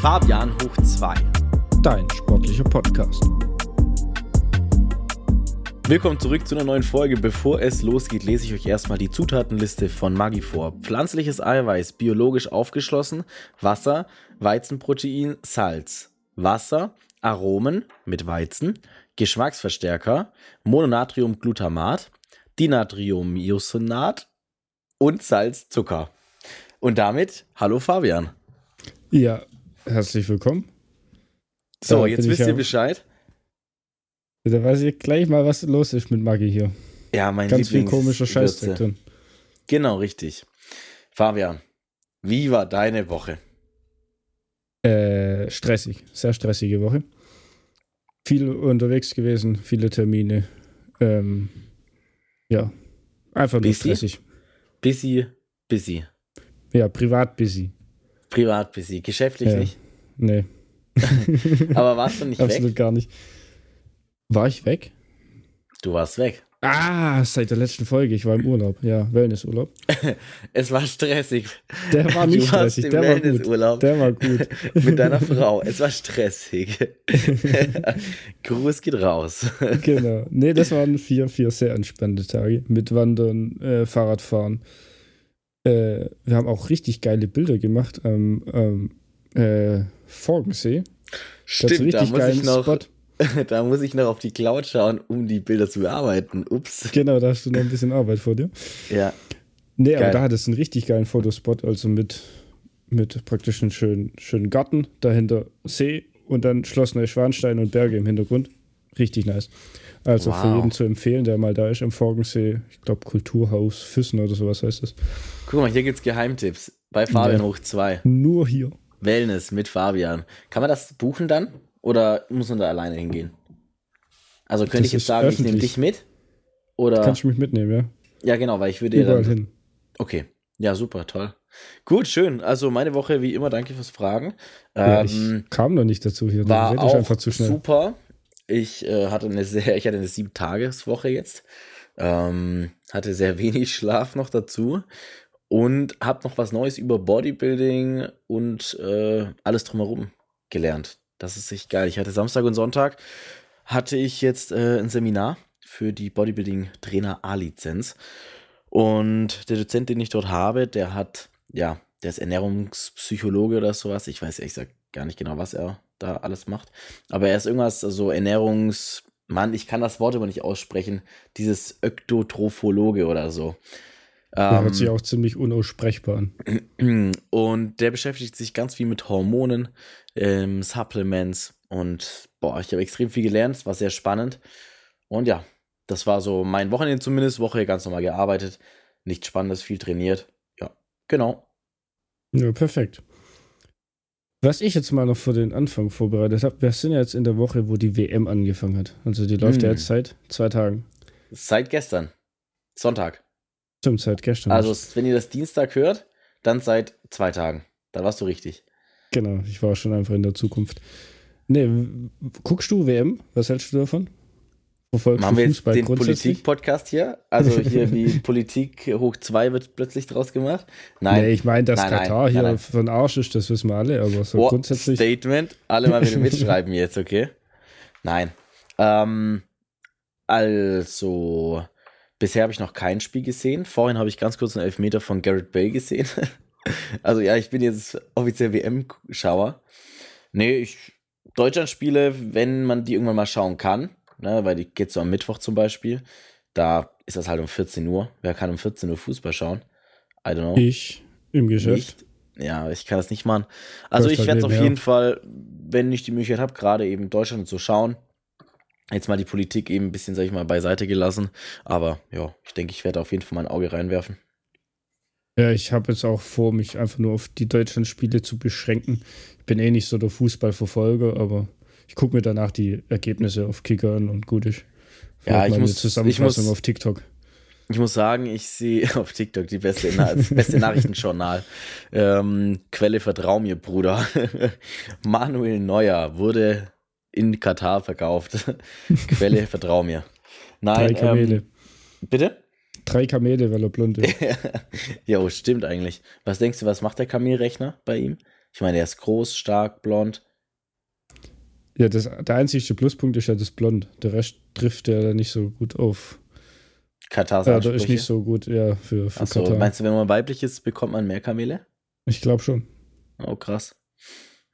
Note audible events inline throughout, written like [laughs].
Fabian hoch 2. Dein sportlicher Podcast. Willkommen zurück zu einer neuen Folge. Bevor es losgeht, lese ich euch erstmal die Zutatenliste von Maggi vor. Pflanzliches Eiweiß, biologisch aufgeschlossen, Wasser, Weizenprotein, Salz, Wasser, Aromen mit Weizen, Geschmacksverstärker, Mononatriumglutamat, Dinatriumiosinat und Salz, Zucker. Und damit, hallo Fabian. Ja, herzlich willkommen. So, Ja, jetzt wisst ihr ja- Bescheid. Da weiß ich gleich mal, was los ist mit Maggi hier. Ja, mein Ganz viel Lieblings- komischer Scheiß drin. Genau, richtig. Fabian, wie war deine Woche? Äh, stressig. Sehr stressige Woche. Viel unterwegs gewesen, viele Termine. Ähm, ja, einfach nur Busy? stressig. Busy, busy. Ja, privat busy. Privat busy. Geschäftlich Ja. nicht. Nee, [laughs] Aber warst du nicht absolut weg? gar nicht. War ich weg? Du warst weg. Ah, seit der letzten Folge. Ich war im Urlaub. Ja, Wellnessurlaub. [laughs] Es war stressig. Der war nicht stressig. Der war gut. Wellnessurlaub Der war gut. [laughs] mit deiner Frau. Es war stressig. Gruß geht raus. genau. Nee, das waren vier, vier sehr entspannte Tage. Mit Wandern, äh, Fahrradfahren. Äh, wir haben auch richtig geile Bilder gemacht am ähm, äh, Forgensee. Das ist ein Stimmt, da richtig muss, ich noch, Spot. [laughs] da muss ich noch auf die Cloud schauen, um die Bilder zu bearbeiten. Ups. Genau, da hast du noch ein bisschen Arbeit vor dir. Ja, Nee, Geil. aber da hat es einen richtig geilen Fotospot, also mit, mit praktisch einem schönen, schönen Garten, dahinter See und dann Schloss Neuschwanstein und Berge im Hintergrund. Richtig nice. Also für Wow. jeden zu empfehlen, der mal da ist am Forgensee. Ich glaube Kulturhaus Füssen oder sowas heißt es. guck mal, hier gibt's Geheimtipps. Bei Fabian Ja. hoch 2. Nur hier. Wellness mit Fabian. Kann man das buchen dann? Oder muss man da alleine hingehen? Also könnte Das ich jetzt sagen, ich nehme öffentlich. dich mit? Oder? Kannst du mich mitnehmen, ja? ja, genau, weil ich würde ja Überall dann. hin. Okay. Ja, super, toll. Gut, schön. Also meine Woche wie immer, danke fürs Fragen. Ja, Ähm, ich kam noch nicht dazu hier. War auch einfach zu schnell. super. Ich äh, hatte eine sehr, [laughs] ich hatte eine sieben Tageswoche jetzt. Ähm, hatte sehr wenig Schlaf noch dazu und habe noch was Neues über Bodybuilding und äh, alles drumherum gelernt. Das ist echt geil. Ich hatte Samstag und Sonntag hatte ich jetzt äh, ein Seminar für die Bodybuilding Trainer A-Lizenz und der Dozent, den ich dort habe, der hat ja, der ist Ernährungspsychologe oder sowas. Ich weiß ehrlich gesagt gar nicht genau, was er da alles macht. Aber er ist irgendwas, also Ernährungs... Mann, ich kann das Wort aber nicht aussprechen. Dieses Öktotrophologe oder so. Ja, Ähm, hört sich auch ziemlich unaussprechbar an. [clears throat] und der beschäftigt sich ganz viel mit Hormonen, ähm, Supplements und boah, ich habe extrem viel gelernt, es war sehr spannend. Und ja, das war so mein Wochenende zumindest, Woche ganz normal gearbeitet, nichts Spannendes, viel trainiert. Ja, genau. Ja, perfekt. Was ich jetzt mal noch für den Anfang vorbereitet habe, wir sind ja jetzt in der Woche, wo die WM angefangen hat. Also die läuft ja Hm. jetzt seit zwei Tagen. Seit gestern, Sonntag. Stimmt, seit gestern. Also, wenn ihr das Dienstag hört, dann seit zwei Tagen. Da warst du richtig. genau, ich war schon einfach in der Zukunft. Nee, guckst du WM? Was hältst du davon? Verfolgst Machen wir jetzt Fußball den? Politik-Podcast hier? Also [laughs] hier wie Politik hoch zwei wird plötzlich draus gemacht? Nein. Nee, ich meine, dass Nein, nein, Katar hier nein, nein. für den Arsch ist, das wissen wir alle, aber so Oh, grundsätzlich. Statement. Alle mal wieder [laughs] mitschreiben jetzt, okay? Nein. Ähm, also, bisher habe ich noch kein Spiel gesehen. Vorhin habe ich ganz kurz einen Elfmeter von Garrett Bale gesehen. [laughs] also ja, ich bin jetzt offiziell WM-Schauer. Nee, ich Deutschland-Spiele, wenn man die irgendwann mal schauen kann, ne, weil die geht so am Mittwoch zum Beispiel, da ist das halt um 14 Uhr. Wer kann um 14 Uhr Fußball schauen? I don't know. Ich im Geschäft. Nicht? Ja, ich kann das nicht machen. Also ich werde es auf jeden Fall, wenn ich die Möglichkeit habe, gerade eben Deutschland zu schauen. Jetzt mal die Politik eben ein bisschen, sag ich mal, beiseite gelassen. Aber ja, ich denke, ich werde auf jeden Fall mein Auge reinwerfen. Ja, ich habe jetzt auch vor, mich einfach nur auf die Deutschland-Spiele zu beschränken. Ich bin eh nicht so der Fußballverfolger, aber ich gucke mir danach die Ergebnisse auf Kicker an und gut ist. Ja, ich muss- ich Zusammenfassung muss- auf TikTok. Ich muss sagen, ich sehe [laughs] auf TikTok die beste, Na beste Nachrichtenjournal. Ähm, Quelle vertrau mir, Bruder. [laughs] Manuel Neuer wurde in Katar verkauft. [laughs] Quelle vertrau mir. Nein, Drei Kamele. ähm, bitte? Drei Kamele, weil er blond ist. Jo, stimmt eigentlich. Was denkst du, was macht der Kamelrechner bei ihm? Ich meine, er ist groß, stark, blond. Ja, das, der einzige Pluspunkt ist ja das Blond. Der Rest trifft ja nicht so gut auf. Katars Ja, der ist nicht so gut, ja, für, für Achso, Katar. meinst du, wenn man weiblich ist, bekommt man mehr Kamele? Ich glaube schon. Oh, krass.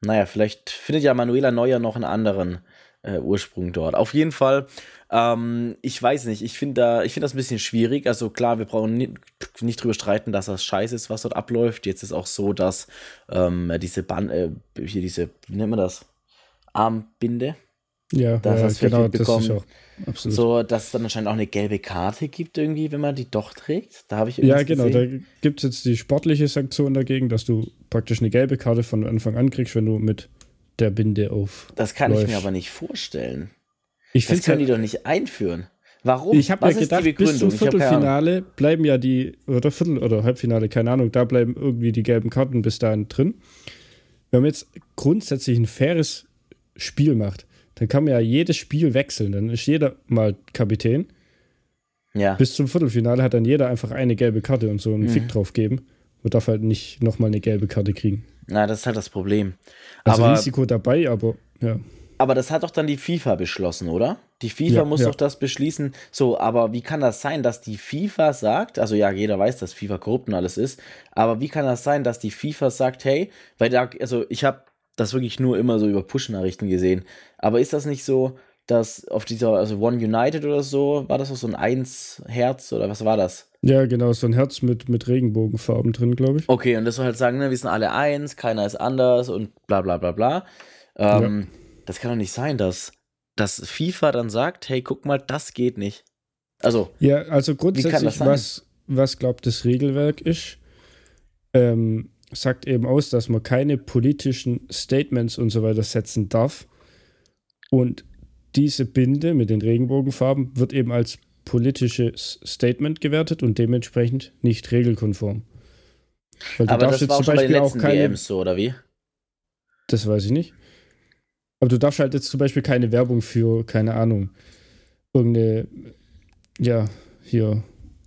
Naja, vielleicht findet ja Manuela Neuer noch einen anderen äh, Ursprung dort. Auf jeden Fall, ähm, ich weiß nicht, ich finde da, ich finde das ein bisschen schwierig. Also klar, wir brauchen nicht, nicht drüber streiten, dass das scheiße ist, was dort abläuft. Jetzt ist auch so, dass ähm, diese Band, äh, hier diese, wie nennt man das? Armbinde. Ja, Das ja hast du genau, wirklich das ist bekommen. auch absolut. So, dass es dann anscheinend auch eine gelbe Karte gibt irgendwie, wenn man die doch trägt. Da habe ich ja, irgendwas genau, gesehen. da gibt es jetzt die sportliche Sanktion dagegen, dass du praktisch eine gelbe Karte von Anfang an kriegst, wenn du mit der Binde auf. Das kann ich mir aber nicht vorstellen. Ich Das können die doch nicht einführen. Warum? Ich habe ja gedacht, bis zum. Viertelfinale bleiben ja die, oder Viertel- oder Halbfinale, keine Ahnung, da bleiben irgendwie die gelben Karten bis dahin drin. Wenn man jetzt grundsätzlich ein faires Spiel macht, dann kann man ja jedes Spiel wechseln. Dann ist jeder mal Kapitän. Ja. Bis zum Viertelfinale hat dann jeder einfach eine gelbe Karte und so einen Mhm. Fick drauf geben. Und darf halt nicht nochmal eine gelbe Karte kriegen. Na, das ist halt das Problem. Also aber, Risiko dabei, aber ja. aber das hat doch dann die FIFA beschlossen, oder? Die FIFA Ja, muss ja. doch das beschließen. So, aber wie kann das sein, dass die FIFA sagt, also ja, jeder weiß, dass FIFA korrupt und alles ist, aber wie kann das sein, dass die FIFA sagt, hey, weil da, also ich habe das wirklich nur immer so über Push-Nachrichten gesehen, aber ist das nicht so, dass auf dieser, also One United oder so, war das auch so ein Eins-Herz oder was war das? Ja, genau, so ein Herz mit, mit Regenbogenfarben drin, glaube ich. Okay, und das soll halt sagen, ne, wir sind alle eins, keiner ist anders und bla bla bla bla. Ähm, Das kann doch nicht sein, dass, dass FIFA dann sagt, hey, guck mal, das geht nicht. Also, Ja, also grundsätzlich, was, was glaubt das Regelwerk ist, ähm, sagt eben aus, dass man keine politischen Statements und so weiter setzen darf. Und diese Binde mit den Regenbogenfarben wird eben als politisches Statement gewertet und dementsprechend nicht regelkonform. Weil du aber darfst das war auch jetzt zum schon bei den Beispiel auch letzten keine. WMs so, oder wie? Das weiß ich nicht. Aber du darfst halt jetzt zum Beispiel keine Werbung für, keine Ahnung, irgendeine, ja, hier.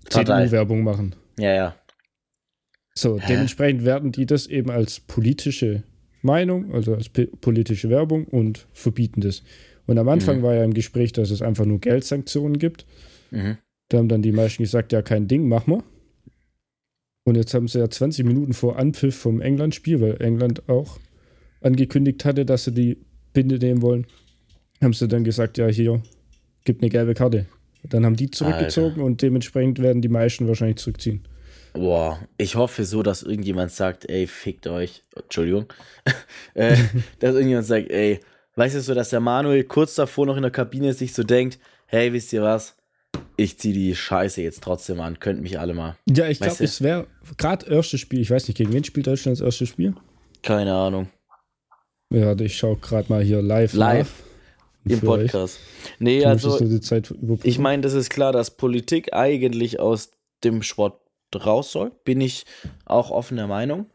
CDU-Werbung machen. Ja, ja. So, Hä? dementsprechend werten die das eben als politische Meinung, also als politische Werbung und verbieten das. Und am Anfang Mhm. war ja im Gespräch, dass es einfach nur Geldsanktionen gibt. Mhm. Da haben dann die meisten gesagt, ja, kein Ding, mach mal. Und jetzt haben sie ja 20 Minuten vor Anpfiff vom England-Spiel, weil England auch angekündigt hatte, dass sie die Binde nehmen wollen, haben sie dann gesagt, ja, hier, gibt eine gelbe Karte. Dann haben die zurückgezogen und dementsprechend werden die meisten wahrscheinlich zurückziehen. Boah, ich hoffe so, dass irgendjemand sagt, ey, fickt euch. Entschuldigung. [laughs] äh, dass irgendjemand sagt, ey, weißt du so, dass der Manuel kurz davor noch in der Kabine sich so denkt, hey, wisst ihr was? Ich zieh die Scheiße jetzt trotzdem an, könnt mich alle mal. Ja, ich glaube, es wäre gerade erstes Spiel, ich weiß nicht, gegen wen spielt Deutschland das erste Spiel? Keine Ahnung. Ja, ich schaue gerade mal hier live. Live nach. Im euch. Podcast. Nee, also ich meine, das ist klar, dass Politik eigentlich aus dem Sport raus soll. Bin ich auch offen der Meinung.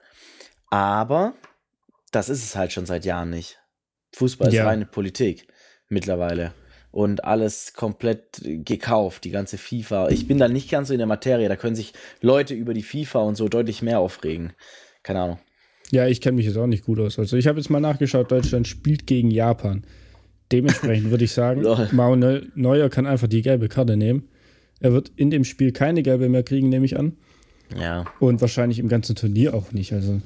Aber das ist es halt schon seit Jahren nicht. Fußball ist Ja. reine Politik mittlerweile. Und alles komplett gekauft, die ganze FIFA. Ich bin da nicht ganz so in der Materie. Da können sich Leute über die FIFA und so deutlich mehr aufregen. Keine Ahnung. Ja, ich kenne mich jetzt auch nicht gut aus. Also ich habe jetzt mal nachgeschaut, Deutschland spielt gegen Japan. Dementsprechend würde ich sagen. [laughs] Manuel Neuer kann einfach die gelbe Karte nehmen. Er wird in dem Spiel keine gelbe mehr kriegen, nehme ich an. Ja. Und wahrscheinlich im ganzen Turnier auch nicht. Also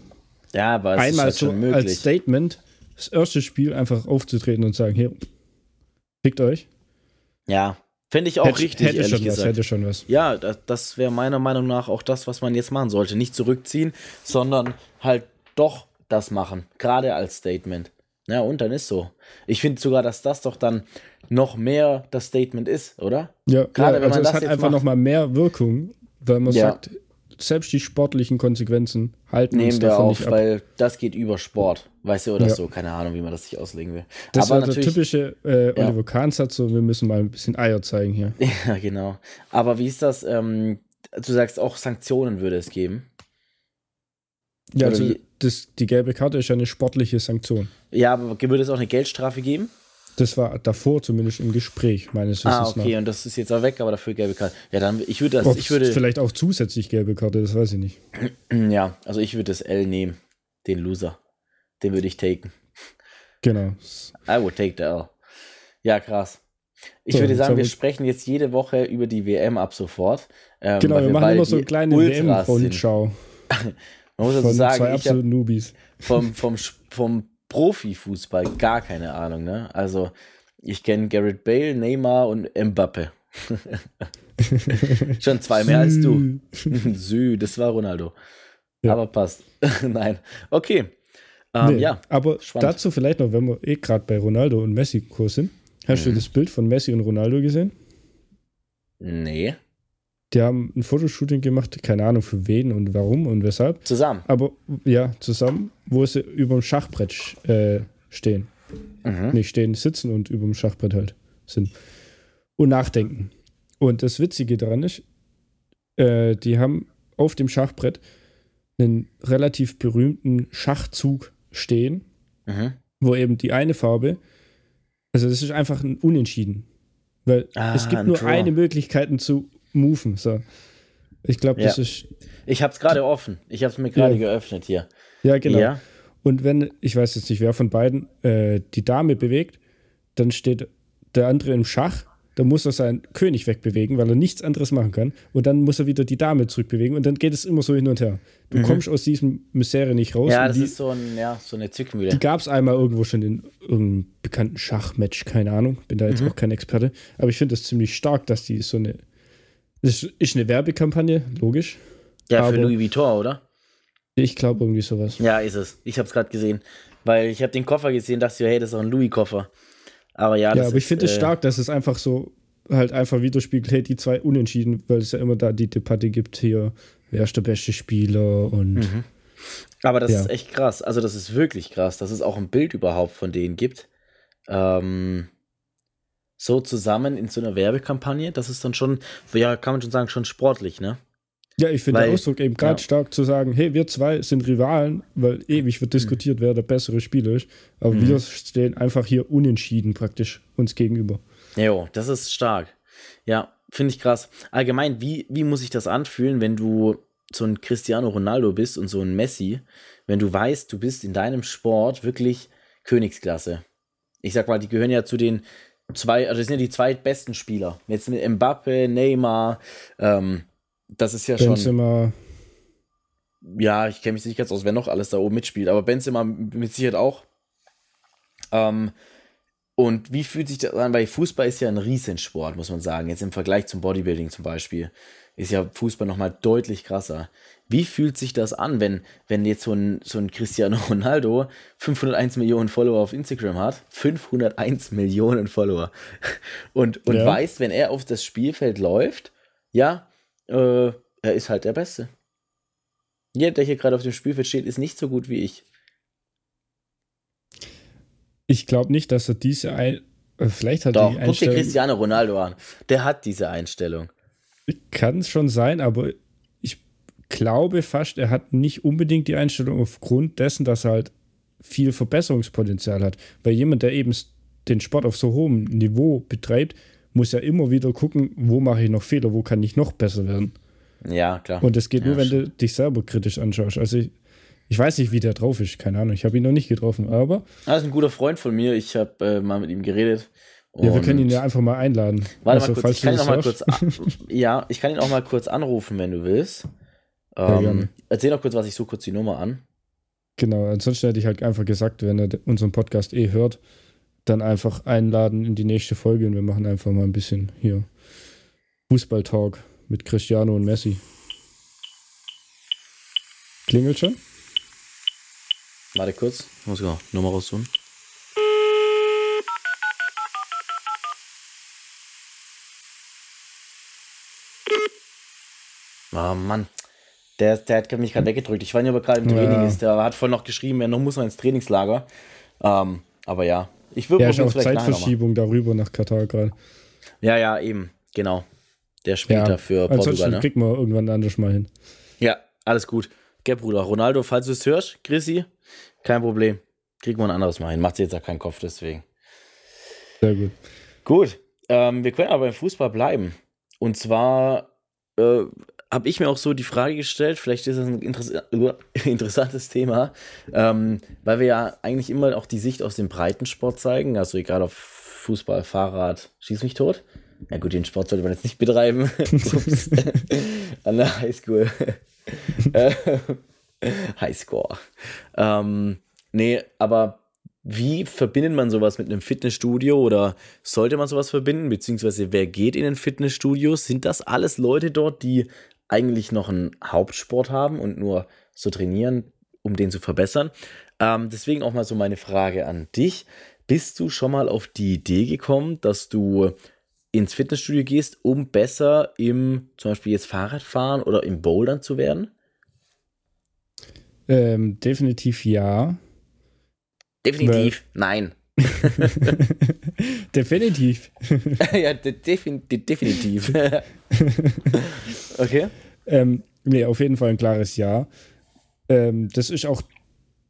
Ja, aber es ist einmal halt so schon als möglich. Statement das erste Spiel einfach aufzutreten und sagen, hier, fickt euch. Ja. Fände ich auch hätte, richtig, hätte schon was, gesagt. hätte schon was. Ja, das, das wäre meiner Meinung nach auch das, was man jetzt machen sollte. Nicht zurückziehen, sondern halt doch das machen. Gerade als Statement. Ja, und dann ist so. Ich finde sogar, dass das doch dann noch mehr das Statement ist, oder? Ja, Gerade ja wenn man also es das hat jetzt einfach macht. noch mal mehr Wirkung, weil man Ja. sagt, selbst die sportlichen Konsequenzen halten uns Nehmen wir davon auf, nicht ab. weil das geht über Sport. Weißt du, oder Ja. so. Keine Ahnung, wie man das sich auslegen will. Das Aber war der natürlich. typische äh, Ja. Oliver Kahn-Satz, so wir müssen mal ein bisschen Eier zeigen hier. [laughs] Ja, genau. Aber wie ist das? Ähm, du sagst auch Sanktionen würde es geben. Ja, Oder also das, die gelbe Karte ist ja eine sportliche Sanktion. Ja, aber würde es auch eine Geldstrafe geben? Das war davor zumindest im Gespräch, meines Ah, Wissens okay, nach. und das ist jetzt auch weg, aber dafür gelbe Karte. Ja, dann, ich würde das, Ob ich würde, vielleicht auch zusätzlich gelbe Karte, das weiß ich nicht. [clears throat] ja, also ich würde das L nehmen, den Loser. Den würde ich taken. Genau. I would take the L. Ja, krass. Ich So, würde sagen, wir sprechen jetzt jede Woche über die WM ab sofort. Ähm, Genau, wir machen immer so eine kleine. WM-Rundschau [laughs] Man muss von sagen, zwei ich habe absoluten Newbies. vom, vom, vom Profifußball gar keine Ahnung. Ne? Also ich kenne Garrett Bale, Neymar und Mbappe. [laughs] Schon zwei mehr als du. Sü, [laughs] das war Ronaldo. Ja. Aber passt. [laughs] Nein. Okay. Ähm, Nee, Ja. Aber spannend. dazu vielleicht noch, wenn wir eh gerade bei Ronaldo und Messi Kurs sind. Hast Mhm. du das Bild von Messi und Ronaldo gesehen? Nee. Die haben ein Fotoshooting gemacht, keine Ahnung für wen und warum und weshalb. Zusammen. Aber ja, zusammen, wo sie über dem Schachbrett äh, stehen. Mhm. Nicht stehen, sitzen und über dem Schachbrett halt sind. Und nachdenken. Und das Witzige daran ist, äh, die haben auf dem Schachbrett einen relativ berühmten Schachzug stehen, Mhm. wo eben die eine Farbe, also das ist einfach ein Unentschieden. Weil Ah, es gibt ein nur Draw. eine Möglichkeit zu moven. So. Ich glaube, das Ja. ist. Ich habe es gerade offen. Ich habe es mir gerade Ja. geöffnet hier. Ja, genau. Ja. Und wenn, ich weiß jetzt nicht, wer von beiden äh, die Dame bewegt, dann steht der andere im Schach, dann muss er seinen König wegbewegen, weil er nichts anderes machen kann. Und dann muss er wieder die Dame zurückbewegen und dann geht es immer so hin und her. Du kommst aus diesem Misere nicht raus. Mhm. Ja, das die, ist so, ein, ja, so eine Zwickmühle. die gab es einmal irgendwo schon in irgendeinem bekannten Schachmatch, keine Ahnung. Bin da jetzt Mhm. auch kein Experte. Aber ich finde das ziemlich stark, dass die so eine. Das ist eine Werbekampagne, logisch. Ja, für aber- Louis Vuitton, oder? Ich glaube irgendwie sowas. Ja, ist es. Ich habe es gerade gesehen. Weil ich habe den Koffer gesehen, dachte ich, hey, das ist doch ein Louis-Koffer. Aber ja, das Ja, aber ich finde es äh, stark, dass es einfach so halt einfach widerspiegelt, hey, die zwei unentschieden, weil es ja immer da die Debatte gibt hier, wer ist der beste Spieler und Mhm. Aber das Ja. ist echt krass. Also, das ist wirklich krass, dass es auch ein Bild überhaupt von denen gibt. Ähm, so zusammen in so einer Werbekampagne, das ist dann schon, ja, kann man schon sagen, schon sportlich, ne? ja, ich finde den Ausdruck eben gerade ja. stark zu sagen, hey, wir zwei sind Rivalen, weil ewig wird diskutiert, wer der bessere Spieler ist, aber Mhm. wir stehen einfach hier unentschieden praktisch uns gegenüber. Jo, das ist stark. Ja, finde ich krass. Allgemein, wie, wie muss sich das anfühlen, wenn du so ein Cristiano Ronaldo bist und so ein Messi, wenn du weißt, du bist in deinem Sport wirklich Königsklasse? Ich sag mal, die gehören ja zu den zwei, also das sind ja die zweitbesten Spieler. Jetzt mit Mbappe, Neymar, ähm, das ist ja schon. Benzema, Ja, ich kenne mich nicht ganz aus, wer noch alles da oben mitspielt, aber Benzema mit Sicherheit auch. Ähm, und wie fühlt sich das an? Weil Fußball ist ja ein Riesensport, muss man sagen. Jetzt im Vergleich zum Bodybuilding zum Beispiel ist ja Fußball nochmal deutlich krasser. Wie fühlt sich das an, wenn, wenn jetzt so ein, so ein Cristiano [laughs] Ronaldo 501 Millionen Follower auf Instagram hat? 501 Millionen Follower. Und, und Ja. weiß, wenn er auf das Spielfeld läuft, ja, äh, er ist halt der Beste. Jeder, der hier gerade auf dem Spielfeld steht, ist nicht so gut wie ich. ich glaube nicht, dass er diese ein äh, vielleicht hat Doch, die guck dir Cristiano Ronaldo an. Der hat diese Einstellung. Kann es schon sein, aber glaube fast, er hat nicht unbedingt die Einstellung aufgrund dessen, dass er halt viel Verbesserungspotenzial hat. Weil jemand, der eben den Sport auf so hohem Niveau betreibt, muss ja immer wieder gucken, wo mache ich noch Fehler, wo kann ich noch besser werden. Ja, klar. Und das geht Ja, nur, wenn du dich selber kritisch anschaust. Also ich, ich weiß nicht, wie der drauf ist, keine Ahnung. Ich habe ihn noch nicht getroffen, aber Das ist ein guter Freund von mir. Ich habe äh, mal mit ihm geredet. ja, wir können ihn ja einfach mal einladen. Warte Also, mal kurz, falls ich kann ihn auch mal kurz. [laughs] ja, ich kann ihn auch mal kurz anrufen, wenn du willst. Ja, Ähm, erzähl noch kurz was, ich suche kurz die Nummer an. Genau, ansonsten hätte ich halt einfach gesagt, wenn er unseren Podcast eh hört, dann einfach einladen in die nächste Folge und wir machen einfach mal ein bisschen hier Fußball-Talk mit Cristiano und Messi. Klingelt schon? Warte kurz, ich muss noch Nummer raussuchen. Oh Mann. Der, der hat mich gerade weggedrückt. Ich war nicht, ob er gerade im Ja. Training ist. Der hat voll noch geschrieben, er noch muss noch ins Trainingslager. Ähm, aber ja, ich würde Ja, auch. Zeitverschiebung darüber nach Katar gerade. Ja, ja, eben, genau. Der spielt da für Portugal, ne? kriegen wir irgendwann anders mal hin. Ja, alles gut. Gell, Bruder. Ronaldo, falls du es hörst, Chrissy, kein Problem. Kriegen wir ein anderes Mal hin. Macht jetzt auch keinen Kopf deswegen. Sehr gut. Gut. Ähm, wir können aber beim Fußball bleiben. Und zwar, äh, habe ich mir auch so die Frage gestellt, vielleicht ist das ein interess [laughs] interessantes Thema, ähm, weil wir ja eigentlich immer auch die Sicht aus dem Breitensport zeigen, also egal ob Fußball, Fahrrad, schieß mich tot. Ja gut, den Sport sollte man jetzt nicht betreiben. [laughs] An der Highschool. [laughs] Highscore. Ähm, nee, aber wie verbindet man sowas mit einem Fitnessstudio oder sollte man sowas verbinden? Beziehungsweise wer geht in ein Fitnessstudio? Sind das alles Leute dort, die eigentlich noch einen Hauptsport haben und nur so trainieren, um den zu verbessern? Ähm, deswegen auch mal so meine Frage an dich. Bist du schon mal auf die Idee gekommen, dass du ins Fitnessstudio gehst, um besser im zum Beispiel jetzt Fahrradfahren oder im Bouldern zu werden? Ähm, definitiv ja. Definitiv Weil nein. [laughs] [laughs] definitiv. [laughs] ja, de defin de definitiv. [laughs] okay. Ähm, nee, auf jeden Fall ein klares Ja. Ähm, das ist auch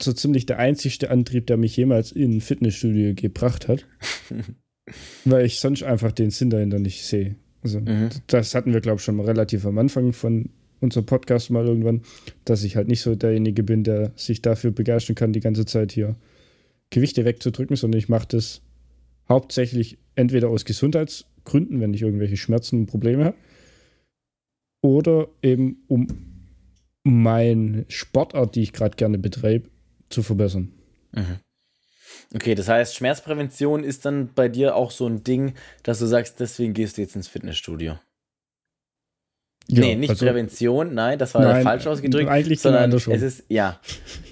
so ziemlich der einzigste Antrieb, der mich jemals in ein Fitnessstudio gebracht hat. [laughs] weil ich sonst einfach den Sinn dahinter nicht sehe. Also, mhm. das hatten wir, glaube ich, schon relativ am Anfang von unserem Podcast mal irgendwann, dass ich halt nicht so derjenige bin, der sich dafür begeistern kann, die ganze Zeit hier Gewichte wegzudrücken, sondern ich mache das hauptsächlich entweder aus Gesundheitsgründen, wenn ich irgendwelche Schmerzen und Probleme habe, oder eben um meine Sportart, die ich gerade gerne betreibe, zu verbessern. Mhm. Okay, das heißt, Schmerzprävention ist dann bei dir auch so ein Ding, dass du sagst, deswegen gehst du jetzt ins Fitnessstudio. Ja, nee, nicht also, Prävention, nein, das war nein, falsch ausgedrückt. Eigentlich sondern es ist, ja.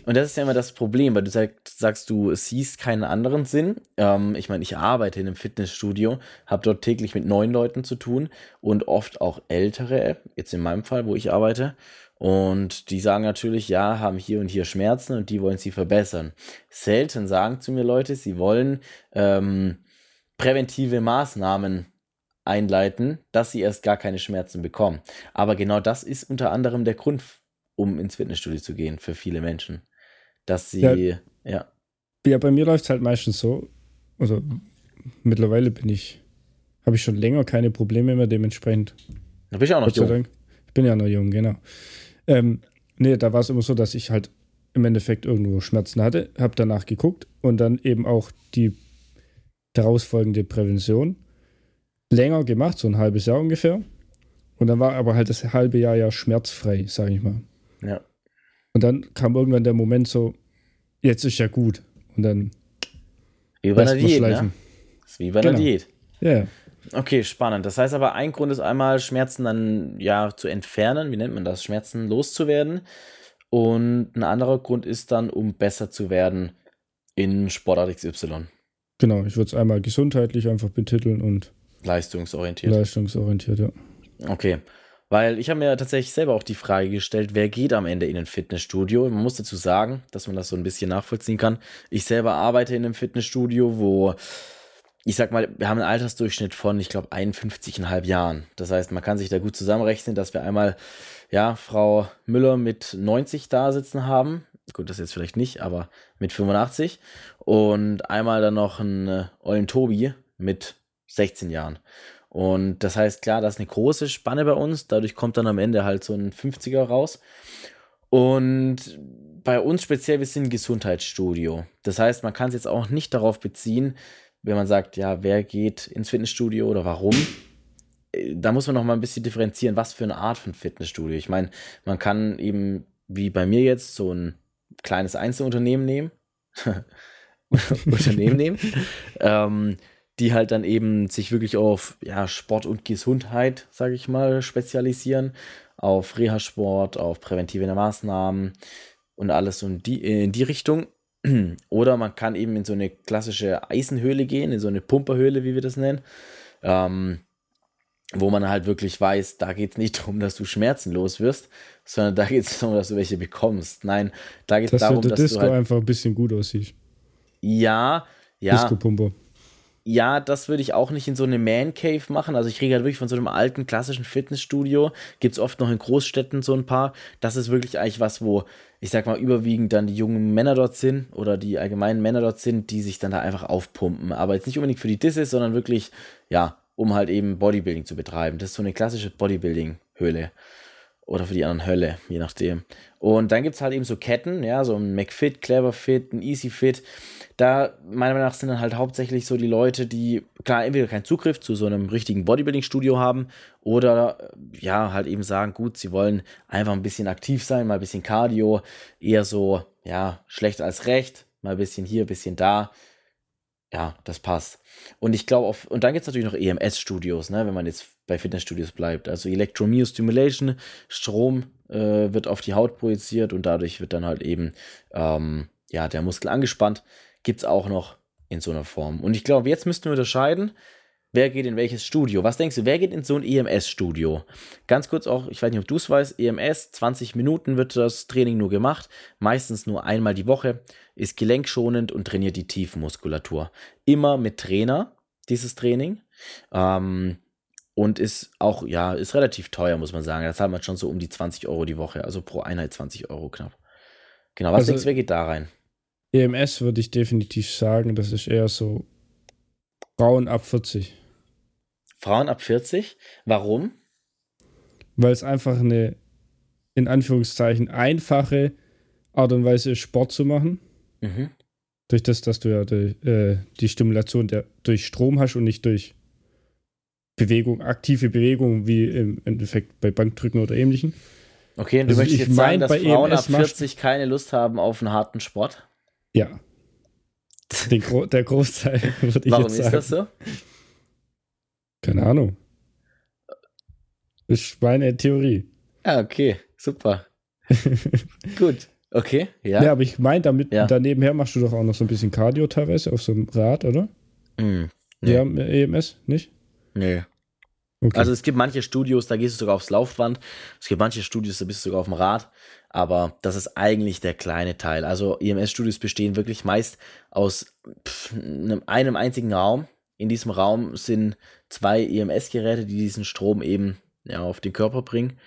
Und das ist ja immer das Problem, weil du sagst, sagst du siehst keinen anderen Sinn. Ähm, ich meine, ich arbeite in einem Fitnessstudio, habe dort täglich mit neuen Leuten zu tun und oft auch ältere, jetzt in meinem Fall, wo ich arbeite. Und die sagen natürlich, ja, haben hier und hier Schmerzen und die wollen sie verbessern. Selten sagen zu mir Leute, sie wollen ähm, präventive Maßnahmen einleiten, dass sie erst gar keine Schmerzen bekommen. Aber genau das ist unter anderem der Grund, um ins Fitnessstudio zu gehen für viele Menschen. Dass sie, ja. Ja, ja bei mir läuft es halt meistens so. Also mittlerweile bin ich, habe ich schon länger keine Probleme mehr, dementsprechend. Da bin ich auch noch jung. Dank. Ich bin ja noch jung, genau. Ähm, nee, da war es immer so, dass ich halt im Endeffekt irgendwo Schmerzen hatte, habe danach geguckt und dann eben auch die daraus folgende Prävention länger gemacht, so ein halbes Jahr ungefähr. Und dann war aber halt das halbe Jahr ja schmerzfrei, sage ich mal. Ja. Und dann kam irgendwann der Moment so, jetzt ist ja gut. Und dann. Wie bei einer Diät, ne? Ist wie bei einer genau. Diät. Ja. Yeah. Okay, spannend. Das heißt aber, ein Grund ist einmal, Schmerzen dann ja zu entfernen, wie nennt man das? Schmerzen loszuwerden. Und ein anderer Grund ist dann, um besser zu werden in Sportart XY. Genau, ich würde es einmal gesundheitlich einfach betiteln und Leistungsorientiert. Leistungsorientiert, ja. Okay. Weil ich habe mir tatsächlich selber auch die Frage gestellt, wer geht am Ende in ein Fitnessstudio? Man muss dazu sagen, dass man das so ein bisschen nachvollziehen kann. Ich selber arbeite in einem Fitnessstudio, wo ich sag mal, wir haben einen Altersdurchschnitt von, ich glaube, 51,5 Jahren. Das heißt, man kann sich da gut zusammenrechnen, dass wir einmal, ja, Frau Müller mit 90 da sitzen haben. Gut, das jetzt vielleicht nicht, aber mit 85. Und einmal dann noch einen äh, Ollen Tobi mit 16 Jahren. Und das heißt, klar, das ist eine große Spanne bei uns. Dadurch kommt dann am Ende halt so ein 50er raus. Und bei uns speziell, wir sind ein Gesundheitsstudio. Das heißt, man kann es jetzt auch nicht darauf beziehen, wenn man sagt, ja, wer geht ins Fitnessstudio oder warum. Äh, da muss man noch mal ein bisschen differenzieren, was für eine Art von Fitnessstudio. Ich meine, man kann eben, wie bei mir jetzt, so ein kleines Einzelunternehmen nehmen. [laughs] [laughs] Unternehmen nehmen. ähm, die halt dann eben sich wirklich auf ja, Sport und Gesundheit, sage ich mal, spezialisieren, auf Reha-Sport, auf präventive Maßnahmen und alles in die, in die Richtung. [clears throat] Oder man kann eben in so eine klassische Eisenhöhle gehen, in so eine Pumperhöhle, wie wir das nennen, ähm, wo man halt wirklich weiß, da geht es nicht [laughs] darum, dass du schmerzenlos wirst, sondern da geht es darum, dass du welche bekommst. Nein, da geht es darum, dass Disco du halt einfach ein bisschen gut aussieht. Ja, ja. Disco-Pumper ja, das würde ich auch nicht in so eine Man Cave machen. Also ich rede halt wirklich von so einem alten klassischen Fitnessstudio. Gibt es oft noch in Großstädten so ein paar. Das ist wirklich eigentlich was, wo ich sag mal überwiegend dann die jungen Männer dort sind oder die allgemeinen Männer dort sind, die sich dann da einfach aufpumpen. Aber jetzt nicht unbedingt für die Disses, sondern wirklich, ja, um halt eben Bodybuilding zu betreiben. Das ist so eine klassische Bodybuilding-Höhle. oder für die anderen Hölle, je nachdem. Und dann gibt es halt eben so Ketten, ja, so ein McFit, Cleverfit, ein EasyFit. Da, meiner Meinung nach, sind dann halt hauptsächlich so die Leute, die, klar, entweder keinen Zugriff zu so einem richtigen Bodybuilding-Studio haben oder, ja, halt eben sagen, gut, sie wollen einfach ein bisschen aktiv sein, mal ein bisschen Cardio, eher so, ja, schlecht als recht, mal ein bisschen hier, ein bisschen da. Ja, das passt. Und ich glaube, und dann gibt es natürlich noch EMS-Studios, ne, wenn man jetzt bei Fitnessstudios bleibt. Also Electromyostimulation, Strom äh, wird auf die Haut projiziert und dadurch wird dann halt eben ähm, ja, der Muskel angespannt. Gibt es auch noch in so einer Form. Und ich glaube, jetzt müssten wir unterscheiden, wer geht in welches Studio. Was denkst du, wer geht in so ein EMS-Studio? Ganz kurz auch, ich weiß nicht, ob du es weißt, EMS, 20 Minuten wird das Training nur gemacht, meistens nur einmal die Woche, ist gelenkschonend und trainiert die Tiefenmuskulatur. Immer mit Trainer, dieses Training. Ähm, und ist auch, ja, ist relativ teuer, muss man sagen. Da zahlt man schon so um die 20 Euro die Woche, also pro Einheit 20 Euro knapp. Genau, was also, denkst du, wer geht da rein? EMS würde ich definitiv sagen, das ist eher so Frauen ab 40. Frauen ab 40? Warum? Weil es einfach eine, in Anführungszeichen, einfache Art und Weise ist, Sport zu machen. Mhm. Durch das, dass du ja die, äh, die Stimulation der, durch Strom hast und nicht durch Bewegung, aktive Bewegung, wie im Endeffekt bei Bankdrücken oder ähnlichem. Okay, und du also möchtest jetzt sagen, dass Frauen EMS ab 40 keine Lust haben auf einen harten Sport? Ja. [laughs] Gro der Großteil, [laughs] würde ich Warum jetzt sagen. ist das so? Keine Ahnung. Ist meine Theorie. Ah, okay, super. [laughs] Gut, okay, ja. Ja, aber ich meine, damit ja. danebenher machst du doch auch noch so ein bisschen Cardio teilweise auf so einem Rad, oder? Mm, nee. Ja, EMS, nicht? Nee. Okay. Also es gibt manche Studios, da gehst du sogar aufs Laufband. Es gibt manche Studios, da bist du sogar auf dem Rad. Aber das ist eigentlich der kleine Teil. Also EMS-Studios bestehen wirklich meist aus einem, einem einzigen Raum. In diesem Raum sind zwei EMS-Geräte, die diesen Strom eben ja, auf den Körper bringen.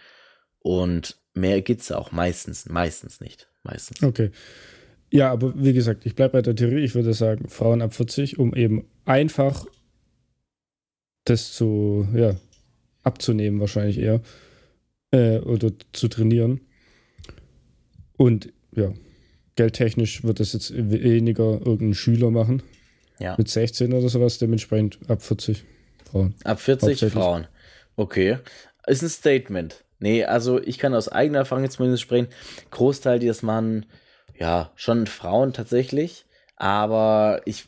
Und mehr gibt es auch meistens, meistens nicht. Meistens. Okay. Ja, aber wie gesagt, ich bleibe bei der Theorie. Ich würde sagen, Frauen ab 40, um eben einfach das zu, ja, abzunehmen wahrscheinlich eher. Äh, oder zu trainieren. Und ja, geldtechnisch wird das jetzt weniger irgendein Schüler machen. Ja. Mit 16 oder sowas, dementsprechend ab 40 Frauen. Ab 40 Frauen. Okay. Ist ein Statement. Nee, also ich kann aus eigener Erfahrung jetzt zumindest sprechen. Großteil, die das machen, ja, schon Frauen tatsächlich. Aber ich,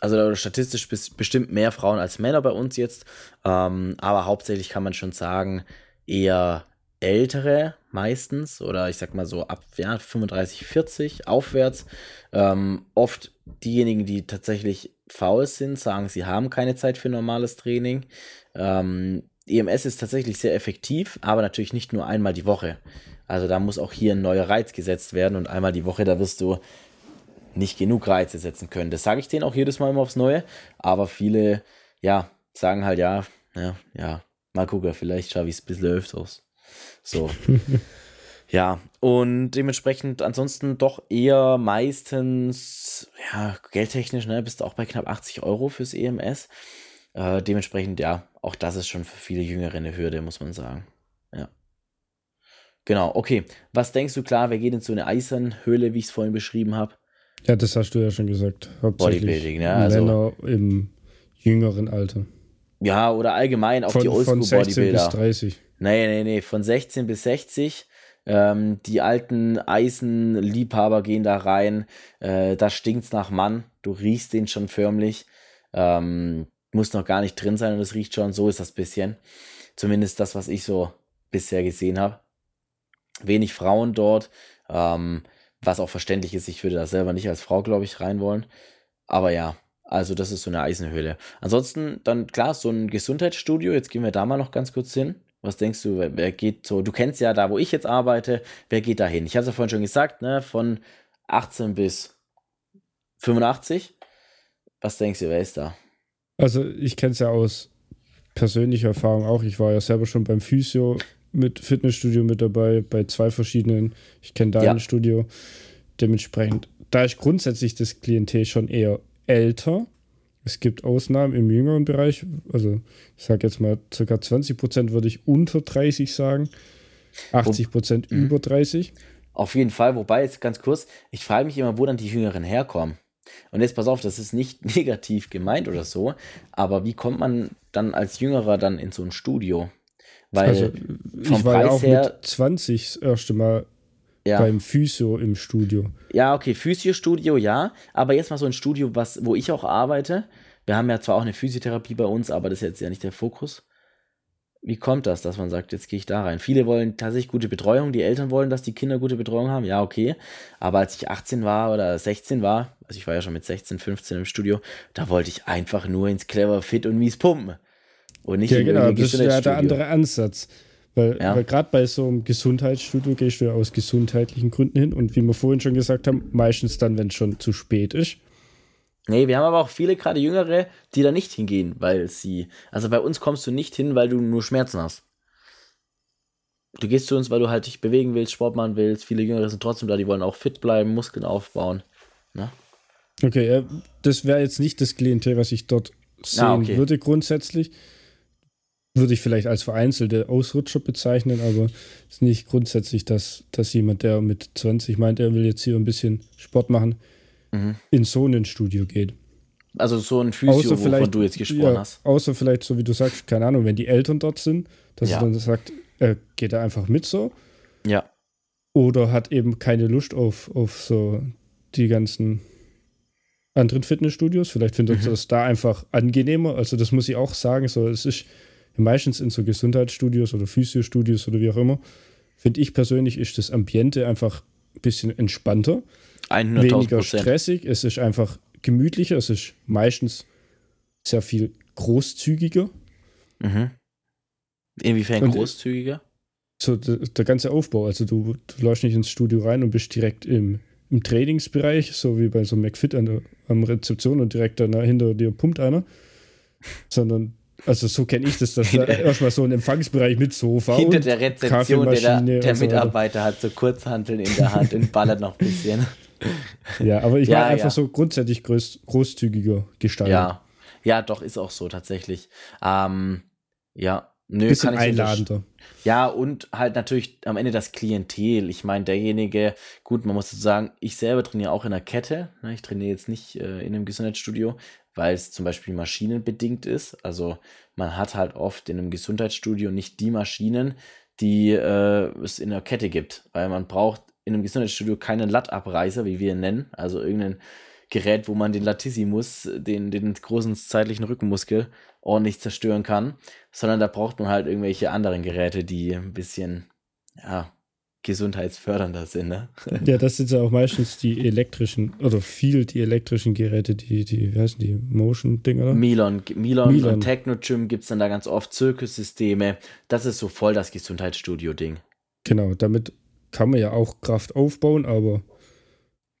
also statistisch bestimmt mehr Frauen als Männer bei uns jetzt. Ähm, aber hauptsächlich kann man schon sagen, eher ältere meistens oder ich sag mal so ab ja, 35, 40 aufwärts. Ähm, oft diejenigen, die tatsächlich faul sind, sagen, sie haben keine Zeit für normales Training. Ähm, EMS ist tatsächlich sehr effektiv, aber natürlich nicht nur einmal die Woche. Also da muss auch hier ein neuer Reiz gesetzt werden und einmal die Woche, da wirst du nicht genug Reize setzen können. Das sage ich denen auch jedes Mal immer aufs Neue. Aber viele, ja, sagen halt, ja, ja, ja, mal gucken, vielleicht schaffe ich es ein bisschen öfters. So. [laughs] ja, und dementsprechend ansonsten doch eher meistens, ja, geldtechnisch, ne, bist du auch bei knapp 80 Euro fürs EMS. Äh, dementsprechend, ja, auch das ist schon für viele Jüngere eine Hürde, muss man sagen. Ja. Genau, okay. Was denkst du, klar, wer geht in so eine Eisernhöhle, wie ich es vorhin beschrieben habe? Ja, das hast du ja schon gesagt. Bodybuilding, ja. Also, Männer im jüngeren Alter. Ja, oder allgemein auch von, die Oldschool-Bodybuilder. Von 16 bis 30. Nee, nee, nee, von 16 bis 60. Ähm, die alten Eisenliebhaber gehen da rein. Äh, da stinkt's nach Mann. Du riechst den schon förmlich. Ähm, muss noch gar nicht drin sein und es riecht schon. So ist das bisschen. Zumindest das, was ich so bisher gesehen habe. Wenig Frauen dort. Ähm, was auch verständlich ist, ich würde da selber nicht als Frau, glaube ich, rein wollen. Aber ja, also das ist so eine Eisenhöhle. Ansonsten dann klar, so ein Gesundheitsstudio, jetzt gehen wir da mal noch ganz kurz hin. Was denkst du, wer, wer geht so, du kennst ja da, wo ich jetzt arbeite, wer geht da hin? Ich habe es ja vorhin schon gesagt, ne, von 18 bis 85. Was denkst du, wer ist da? Also ich kenne es ja aus persönlicher Erfahrung auch. Ich war ja selber schon beim Physio mit Fitnessstudio mit dabei, bei zwei verschiedenen. Ich kenne dein ja. Studio. Dementsprechend, da ist grundsätzlich das Klientel schon eher älter. Es gibt Ausnahmen im jüngeren Bereich. Also, ich sage jetzt mal, ca. 20 Prozent würde ich unter 30 sagen. 80 Prozent Mhm. über 30. Auf jeden Fall, wobei jetzt ganz kurz, ich frage mich immer, wo dann die Jüngeren herkommen. Und jetzt pass auf, das ist nicht [laughs] negativ gemeint oder so, aber wie kommt man dann als Jüngerer dann in so ein Studio? Weil Also, ich war ja Preis auch her- mit 20 das erste Mal ja, beim Physio im Studio. ja, okay, Physiostudio, ja, aber jetzt mal so ein Studio, was, wo ich auch arbeite. Wir haben ja zwar auch eine Physiotherapie bei uns, aber das ist jetzt ja nicht der Fokus. Wie kommt das, dass man sagt, jetzt gehe ich da rein? Viele wollen tatsächlich gute Betreuung, die Eltern wollen, dass die Kinder gute Betreuung haben, ja, okay. Aber als ich 18 war oder 16 war, also ich war ja schon mit 16, 15 im Studio, da wollte ich einfach nur ins Clever Fit und mies pumpen. Und nicht Ja, in genau, das ist ja der andere Ansatz. Weil, Ja. weil gerade bei so einem Gesundheitsstudio gehst du ja aus gesundheitlichen Gründen hin und wie wir vorhin schon gesagt haben, meistens dann, wenn es schon zu spät ist. Nee, wir haben aber auch viele, gerade Jüngere, die da nicht hingehen, weil sie. Also bei uns kommst du nicht hin, weil du nur Schmerzen hast. Du gehst zu uns, weil du halt dich bewegen willst, Sport machen willst. Viele Jüngere sind trotzdem da, die wollen auch fit bleiben, Muskeln aufbauen. Ne? Okay, ja, das wäre jetzt nicht das Klientel, was ich dort sehen Ah, okay. würde grundsätzlich. Würde ich vielleicht als vereinzelte Ausrutscher bezeichnen, aber es ist nicht grundsätzlich, dass, dass jemand, der mit 20 meint, er will jetzt hier ein bisschen Sport machen, Mhm. in so ein Studio geht. Also so ein Physio, wovon du jetzt gesprochen ja, hast. Außer vielleicht, so wie du sagst, keine Ahnung, wenn die Eltern dort sind, dass Ja. er dann sagt, er geht da einfach mit so. Ja. Oder hat eben keine Lust auf, auf so die ganzen anderen Fitnessstudios. Vielleicht findet Mhm. er das da einfach angenehmer. Also das muss ich auch sagen. So, es ist meistens in so Gesundheitsstudios oder Physiostudios oder wie auch immer, finde ich persönlich, ist das Ambiente einfach ein bisschen entspannter, 100.000 weniger stressig. Es ist einfach gemütlicher. Es ist meistens sehr viel großzügiger. Mhm. Inwiefern Und- großzügiger? so der, der ganze Aufbau. Also du, du läufst nicht ins Studio rein und bist direkt im, im Trainingsbereich, so wie bei so einem McFit an der am Rezeption und direkt dann hinter dir pumpt einer. Sondern, also so kenne ich das, dass da [laughs] erstmal so ein Empfangsbereich mit Sofa Hinter und der Rezeption, der, der so. Mitarbeiter hat so Kurzhanteln in der Hand und ballert noch ein bisschen. [laughs] Ja, aber ich Ja, war einfach ja. so grundsätzlich groß, großzügiger gestaltet. Ja. Ja, doch, ist auch so, tatsächlich. Ähm, ja. Nö, Bisschen kann ich so untersch- einladender. Ja, und halt natürlich am Ende das Klientel. Ich meine, derjenige, gut, man muss so sagen, ich selber trainiere auch in der Kette. Ne? Ich trainiere jetzt nicht äh, in einem Gesundheitsstudio, weil es zum Beispiel maschinenbedingt ist. Also man hat halt oft in einem Gesundheitsstudio nicht die Maschinen, die äh, es in der Kette gibt. Weil man braucht in einem Gesundheitsstudio keinen Lattabreißer, wie wir ihn nennen. Also irgendein Gerät, wo man den Latissimus, den, den großen zeitlichen Rückenmuskel, ordentlich zerstören kann sondern da braucht man halt irgendwelche anderen Geräte, die ein bisschen, ja, gesundheitsfördernder sind, ne? [laughs] Ja, das sind ja auch meistens die elektrischen, oder viel die elektrischen Geräte, die, die, wie heißen die, Motion-Dinger? Milon, Milon, Milon. und Technogym gibt es dann da ganz oft, Zirkussysteme. Das ist so voll das Gesundheitsstudio-Ding. Genau, damit kann man ja auch Kraft aufbauen, aber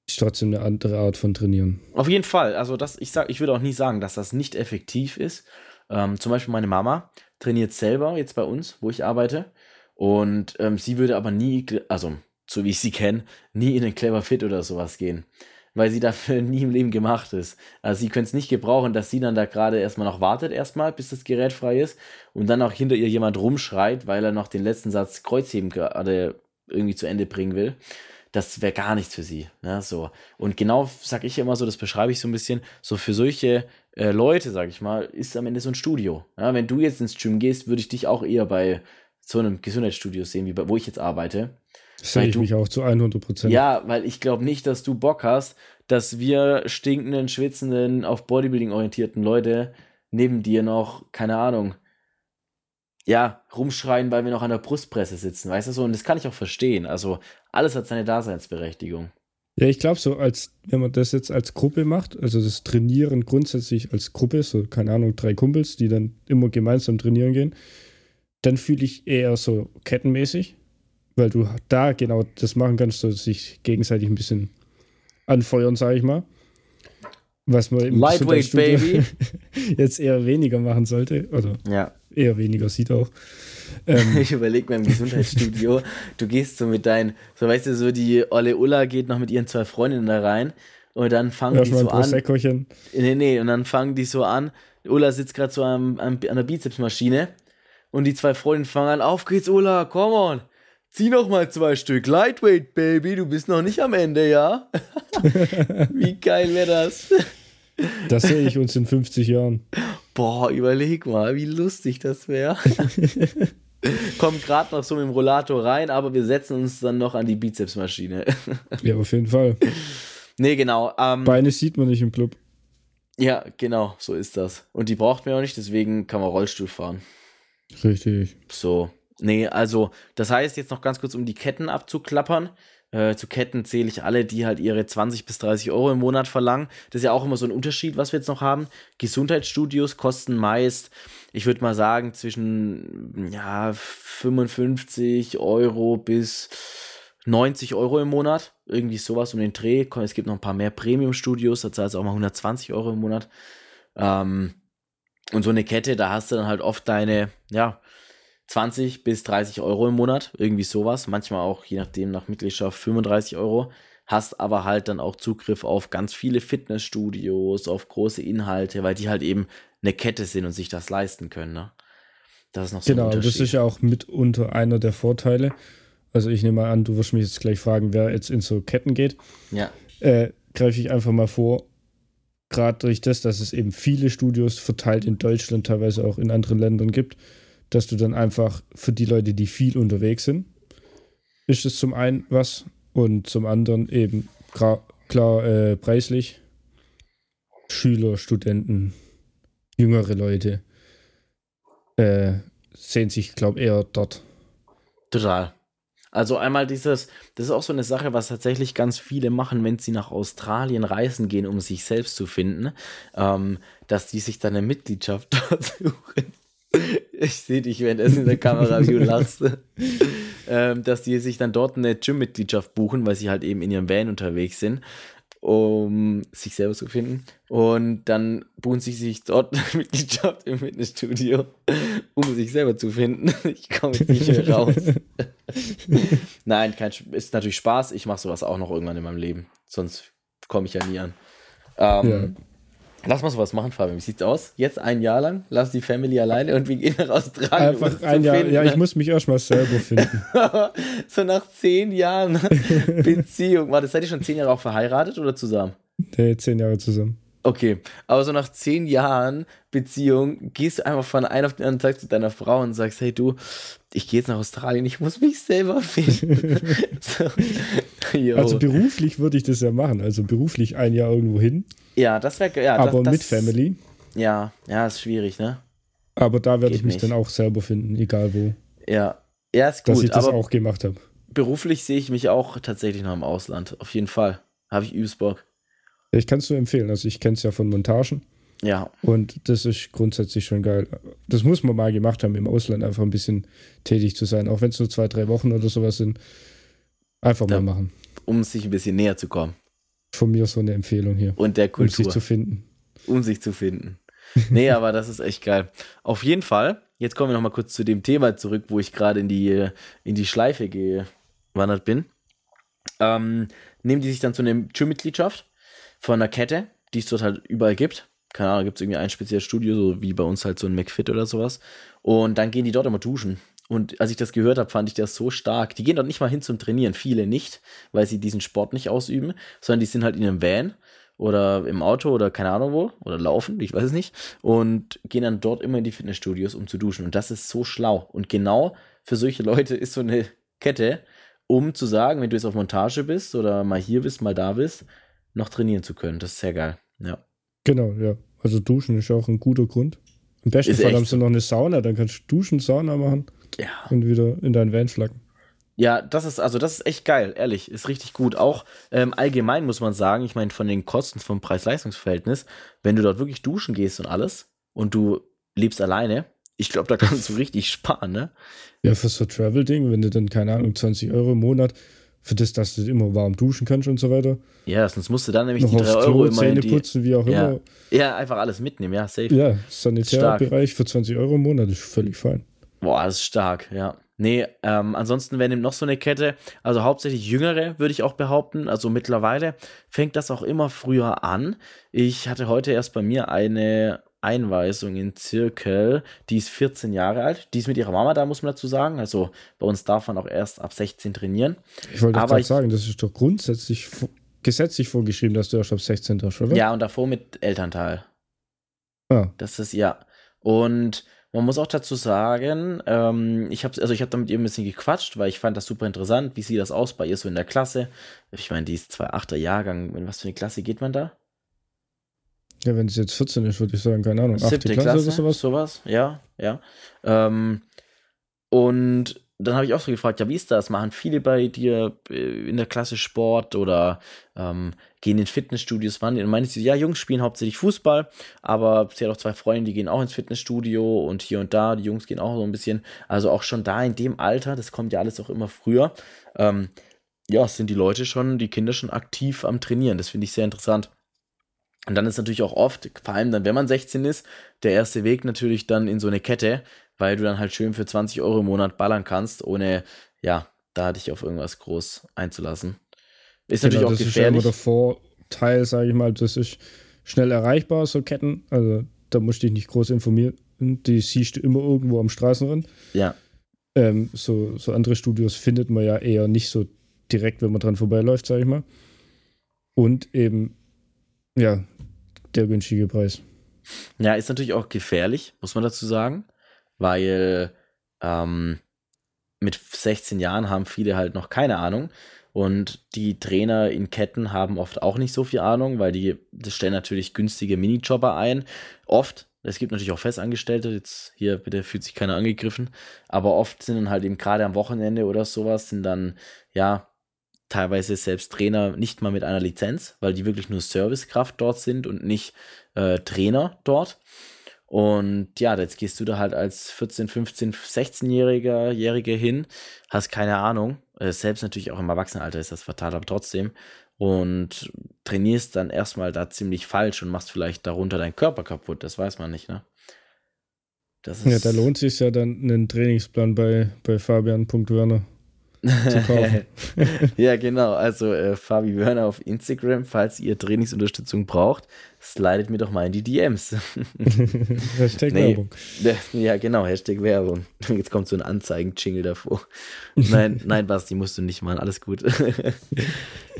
ist trotzdem eine andere Art von Trainieren. Auf jeden Fall. Also das, ich sag, ich würde auch nie sagen, dass das nicht effektiv ist. Ähm, zum Beispiel meine Mama trainiert selber jetzt bei uns, wo ich arbeite. Und ähm, sie würde aber nie, also so wie ich sie kenne, nie in den Clever Fit oder sowas gehen. Weil sie dafür [laughs] nie im Leben gemacht ist. Also sie könnte es nicht gebrauchen, dass sie dann da gerade erstmal noch wartet, erstmal, bis das Gerät frei ist. Und dann auch hinter ihr jemand rumschreit, weil er noch den letzten Satz Kreuzheben gerade irgendwie zu Ende bringen will das wäre gar nichts für sie. Ne? So. Und genau sag ich immer so, das beschreibe ich so ein bisschen, so für solche äh, Leute, sag ich mal, ist am Ende so ein Studio. Ja? Wenn du jetzt ins Gym gehst, würde ich dich auch eher bei so einem Gesundheitsstudio sehen, wie bei, wo ich jetzt arbeite. Sehe ich du- mich auch zu 100 Prozent. Ja, weil ich glaube nicht, dass du Bock hast, dass wir stinkenden, schwitzenden, auf Bodybuilding orientierten Leute neben dir noch, keine Ahnung, ja, rumschreien, weil wir noch an der Brustpresse sitzen, weißt du so? Und das kann ich auch verstehen. Also alles hat seine Daseinsberechtigung. Ja, ich glaube so, als wenn man das jetzt als Gruppe macht, also das Trainieren grundsätzlich als Gruppe, so keine Ahnung, drei Kumpels, die dann immer gemeinsam trainieren gehen, dann fühle ich eher so kettenmäßig, weil du da genau das machen kannst, so sich gegenseitig ein bisschen anfeuern, sage ich mal. Was man im Lightweight, Gesundheitsstudio [laughs] jetzt eher weniger machen sollte, oder Ja. eher weniger sieht auch. [laughs] Ähm, Ich überlege mir im Gesundheitsstudio, du gehst so mit deinen, so weißt du, so die Olle Ulla geht noch mit ihren zwei Freundinnen da rein und dann fangen die erstmal so an. Nee, nee, und dann fangen die so an. Ulla sitzt gerade so am, am, an der Bizepsmaschine und die zwei Freundinnen fangen an, auf geht's, Ulla, come on. zieh noch mal zwei Stück. Lightweight, Baby, du bist noch nicht am Ende, ja? [laughs] Wie geil wäre das? Das sehe ich uns in 50 Jahren. Boah, überleg mal, wie lustig das wäre. [laughs] Kommt gerade noch so mit dem Rollator rein, aber wir setzen uns dann noch an die Bizepsmaschine. ja, auf jeden Fall. Nee, genau. Ähm, Beine sieht man nicht im Club. Ja, genau, so ist das. Und die braucht man auch nicht, deswegen kann man Rollstuhl fahren. Richtig. So. Nee, also, das heißt, jetzt noch ganz kurz, um die Ketten abzuklappern. Äh, zu Ketten zähle ich alle, die halt ihre 20 bis 30 Euro im Monat verlangen. Das ist ja auch immer so ein Unterschied, was wir jetzt noch haben. Gesundheitsstudios kosten meist, ich würde mal sagen, zwischen ja, 55 Euro bis 90 Euro im Monat. Irgendwie sowas um den Dreh. Es gibt noch ein paar mehr Premium-Studios, da zahlst du auch mal 120 Euro im Monat. Ähm, und so eine Kette, da hast du dann halt oft deine, ja, 20 bis 30 Euro im Monat, irgendwie sowas. Manchmal auch, je nachdem, nach Mitgliedschaft 35 Euro. Hast aber halt dann auch Zugriff auf ganz viele Fitnessstudios, auf große Inhalte, weil die halt eben eine Kette sind und sich das leisten können. Ne? Das ist noch so Genau, das ist ja auch mitunter einer der Vorteile. Also ich nehme mal an, du wirst mich jetzt gleich fragen, wer jetzt in so Ketten geht. Ja. Äh, Greife ich einfach mal vor, gerade durch das, dass es eben viele Studios verteilt in Deutschland, teilweise auch in anderen Ländern gibt, dass du dann einfach für die Leute, die viel unterwegs sind, ist es zum einen was und zum anderen eben klar äh, preislich. Schüler, Studenten, jüngere Leute äh, sehen sich, glaube ich, eher dort. Total. Also einmal dieses, das ist auch so eine Sache, was tatsächlich ganz viele machen, wenn sie nach Australien reisen gehen, um sich selbst zu finden, ähm, dass die sich dann eine Mitgliedschaft [laughs] dort suchen. Ich sehe dich, wenn es in der Kamera wie [laughs] du lachst. ähm, dass die sich dann dort eine Gym-Mitgliedschaft buchen, weil sie halt eben in ihrem Van unterwegs sind, um sich selber zu finden. Und dann buchen sie sich dort eine [laughs] Mitgliedschaft im Fitnessstudio, um sich selber zu finden. Ich komme jetzt nicht mehr raus. [laughs] Nein, kein, ist natürlich Spaß. Ich mache sowas auch noch irgendwann in meinem Leben. Sonst komme ich ja nie an. Ähm, ja. Lass mal sowas machen, Fabian. Wie sieht's aus? Jetzt ein Jahr lang, lass die Family alleine und wir gehen nach Australien. Einfach ein Jahr. Finden. Ja, ich muss mich erstmal selber finden. [laughs] so nach zehn Jahren [laughs] Beziehung. Warte, seid ihr schon zehn Jahre auch verheiratet oder zusammen? Nee, zehn Jahre zusammen. Okay, aber so nach zehn Jahren Beziehung gehst du einfach von einem auf den anderen Tag zu deiner Frau und sagst, hey du, ich gehe jetzt nach Australien, ich muss mich selber finden. [laughs] so. Also beruflich würde ich das ja machen, also beruflich ein Jahr irgendwo hin. Ja, das wäre ja, Aber das, mit Family. Ja, ja, ist schwierig, ne? Aber da werde ich mich nicht. dann auch selber finden, egal wo. Ja, ja, ist gut. Dass ich das auch gemacht habe. Beruflich sehe ich mich auch tatsächlich noch im Ausland, auf jeden Fall. Habe ich übelst Bock. Ich kann es nur empfehlen. Also ich kenne es ja von Montagen. Ja. Und das ist grundsätzlich schon geil. Das muss man mal gemacht haben, im Ausland einfach ein bisschen tätig zu sein. Auch wenn es nur zwei, drei Wochen oder sowas sind. Einfach da, mal machen. Um sich ein bisschen näher zu kommen. Von mir so eine Empfehlung hier. Und der Kultur. Um sich zu finden. Um sich zu finden. Nee, aber das ist echt geil. Auf jeden Fall, jetzt kommen wir nochmal kurz zu dem Thema zurück, wo ich gerade in die, in die Schleife gewandert bin. Ähm, nehmen die sich dann zu einer Gym-Mitgliedschaft von einer Kette, die es dort halt überall gibt. Keine Ahnung, gibt es irgendwie ein spezielles Studio, so wie bei uns halt so ein McFit oder sowas. Und dann gehen die dort immer duschen. Und als ich das gehört habe, fand ich das so stark. Die gehen dort nicht mal hin zum Trainieren, viele nicht, weil sie diesen Sport nicht ausüben, sondern die sind halt in einem Van oder im Auto oder keine Ahnung wo oder laufen, ich weiß es nicht, und gehen dann dort immer in die Fitnessstudios, um zu duschen. Und das ist so schlau. Und genau für solche Leute ist so eine Kette, um zu sagen, wenn du jetzt auf Montage bist oder mal hier bist, mal da bist, noch trainieren zu können. Das ist sehr geil. Ja. Genau, ja. Also duschen ist auch ein guter Grund. Im besten Fall haben sie noch eine Sauna, dann kannst du duschen, Sauna machen. Ja. Und wieder in deinen Van schlagen. Ja, das ist also das ist echt geil, ehrlich, ist richtig gut. Auch ähm, allgemein muss man sagen, ich meine von den Kosten vom Preis-Leistungs-Verhältnis, wenn du dort wirklich duschen gehst und alles und du lebst alleine, ich glaube, da kannst du [laughs] richtig sparen, ne? Ja, für so Travel-Ding, wenn du dann keine Ahnung 20 Euro im Monat für das, dass du immer warm duschen kannst und so weiter. Ja, sonst musst du dann nämlich Noch die 3 Euro immer Zähne die, putzen, wie auch ja. immer. Ja, einfach alles mitnehmen, ja, safe. Ja, Sanitärbereich für 20 Euro im Monat ist völlig fein. Boah, das ist stark, ja. Nee, ähm, ansonsten, wer nimmt noch so eine Kette? Also hauptsächlich Jüngere, würde ich auch behaupten. Also mittlerweile fängt das auch immer früher an. Ich hatte heute erst bei mir eine Einweisung in Zirkel. Die ist 14 Jahre alt. Die ist mit ihrer Mama da, muss man dazu sagen. Also bei uns darf man auch erst ab 16 trainieren. Ich wollte gerade sagen, das ist doch grundsätzlich gesetzlich vorgeschrieben, dass du erst ab 16 darfst, oder? Ja, und davor mit Elternteil. Ah. Das ist ja. Und man muss auch dazu sagen, ähm, ich habe also ich habe da mit ihr ein bisschen gequatscht, weil ich fand das super interessant. Wie sieht das aus bei ihr so in der Klasse? Ich meine, die ist 2,8er Jahrgang. In was für eine Klasse geht man da? Ja, wenn es jetzt 14 ist, würde ich sagen, keine Ahnung. Siebte Klasse, Klasse, oder sowas? Sowas, ja, ja. Ähm, und dann habe ich auch so gefragt, ja, wie ist das? Machen viele bei dir äh, in der Klasse Sport oder ähm, gehen in Fitnessstudios? Wann? Und meinte sie, ja, Jungs spielen hauptsächlich Fußball, aber sie hat auch zwei Freunde, die gehen auch ins Fitnessstudio und hier und da, die Jungs gehen auch so ein bisschen. Also auch schon da in dem Alter, das kommt ja alles auch immer früher, ähm, ja, sind die Leute schon, die Kinder schon aktiv am Trainieren. Das finde ich sehr interessant. Und dann ist natürlich auch oft, vor allem dann, wenn man 16 ist, der erste Weg natürlich dann in so eine Kette, weil du dann halt schön für 20 Euro im Monat ballern kannst, ohne, ja, da dich auf irgendwas groß einzulassen. Ist genau, natürlich auch gefährlich. Das ist ja der Vorteil, sage ich mal, das ist schnell erreichbar, so Ketten. Also da musst du dich nicht groß informieren. Die siehst du immer irgendwo am Straßenrand. Ja. Ähm, so, so andere Studios findet man ja eher nicht so direkt, wenn man dran vorbeiläuft, sage ich mal. Und eben, ja, der günstige Preis. Ja, ist natürlich auch gefährlich, muss man dazu sagen weil ähm, mit 16 Jahren haben viele halt noch keine Ahnung. Und die Trainer in Ketten haben oft auch nicht so viel Ahnung, weil die das stellen natürlich günstige Minijobber ein. Oft, es gibt natürlich auch Festangestellte, jetzt hier bitte fühlt sich keiner angegriffen, aber oft sind dann halt eben gerade am Wochenende oder sowas, sind dann ja teilweise selbst Trainer nicht mal mit einer Lizenz, weil die wirklich nur Servicekraft dort sind und nicht äh, Trainer dort. Und ja, jetzt gehst du da halt als 14, 15, 16-Jähriger Jährige hin, hast keine Ahnung. Äh, selbst natürlich auch im Erwachsenenalter ist das fatal, aber trotzdem. Und trainierst dann erstmal da ziemlich falsch und machst vielleicht darunter deinen Körper kaputt. Das weiß man nicht, ne? ja, da lohnt sich ja dann einen Trainingsplan bei, bei Fabian.werner zu kaufen. [laughs] ja, genau. Also äh, Fabi Werner auf Instagram, falls ihr Trainingsunterstützung braucht, slidet mir doch mal in die DMs. [laughs] Hashtag nee, Werbung. [laughs] Ja, genau, Hashtag Werbung. Jetzt kommt so ein Anzeigen-Jingle davor. Nein, nein, Basti, musst du nicht machen, alles gut.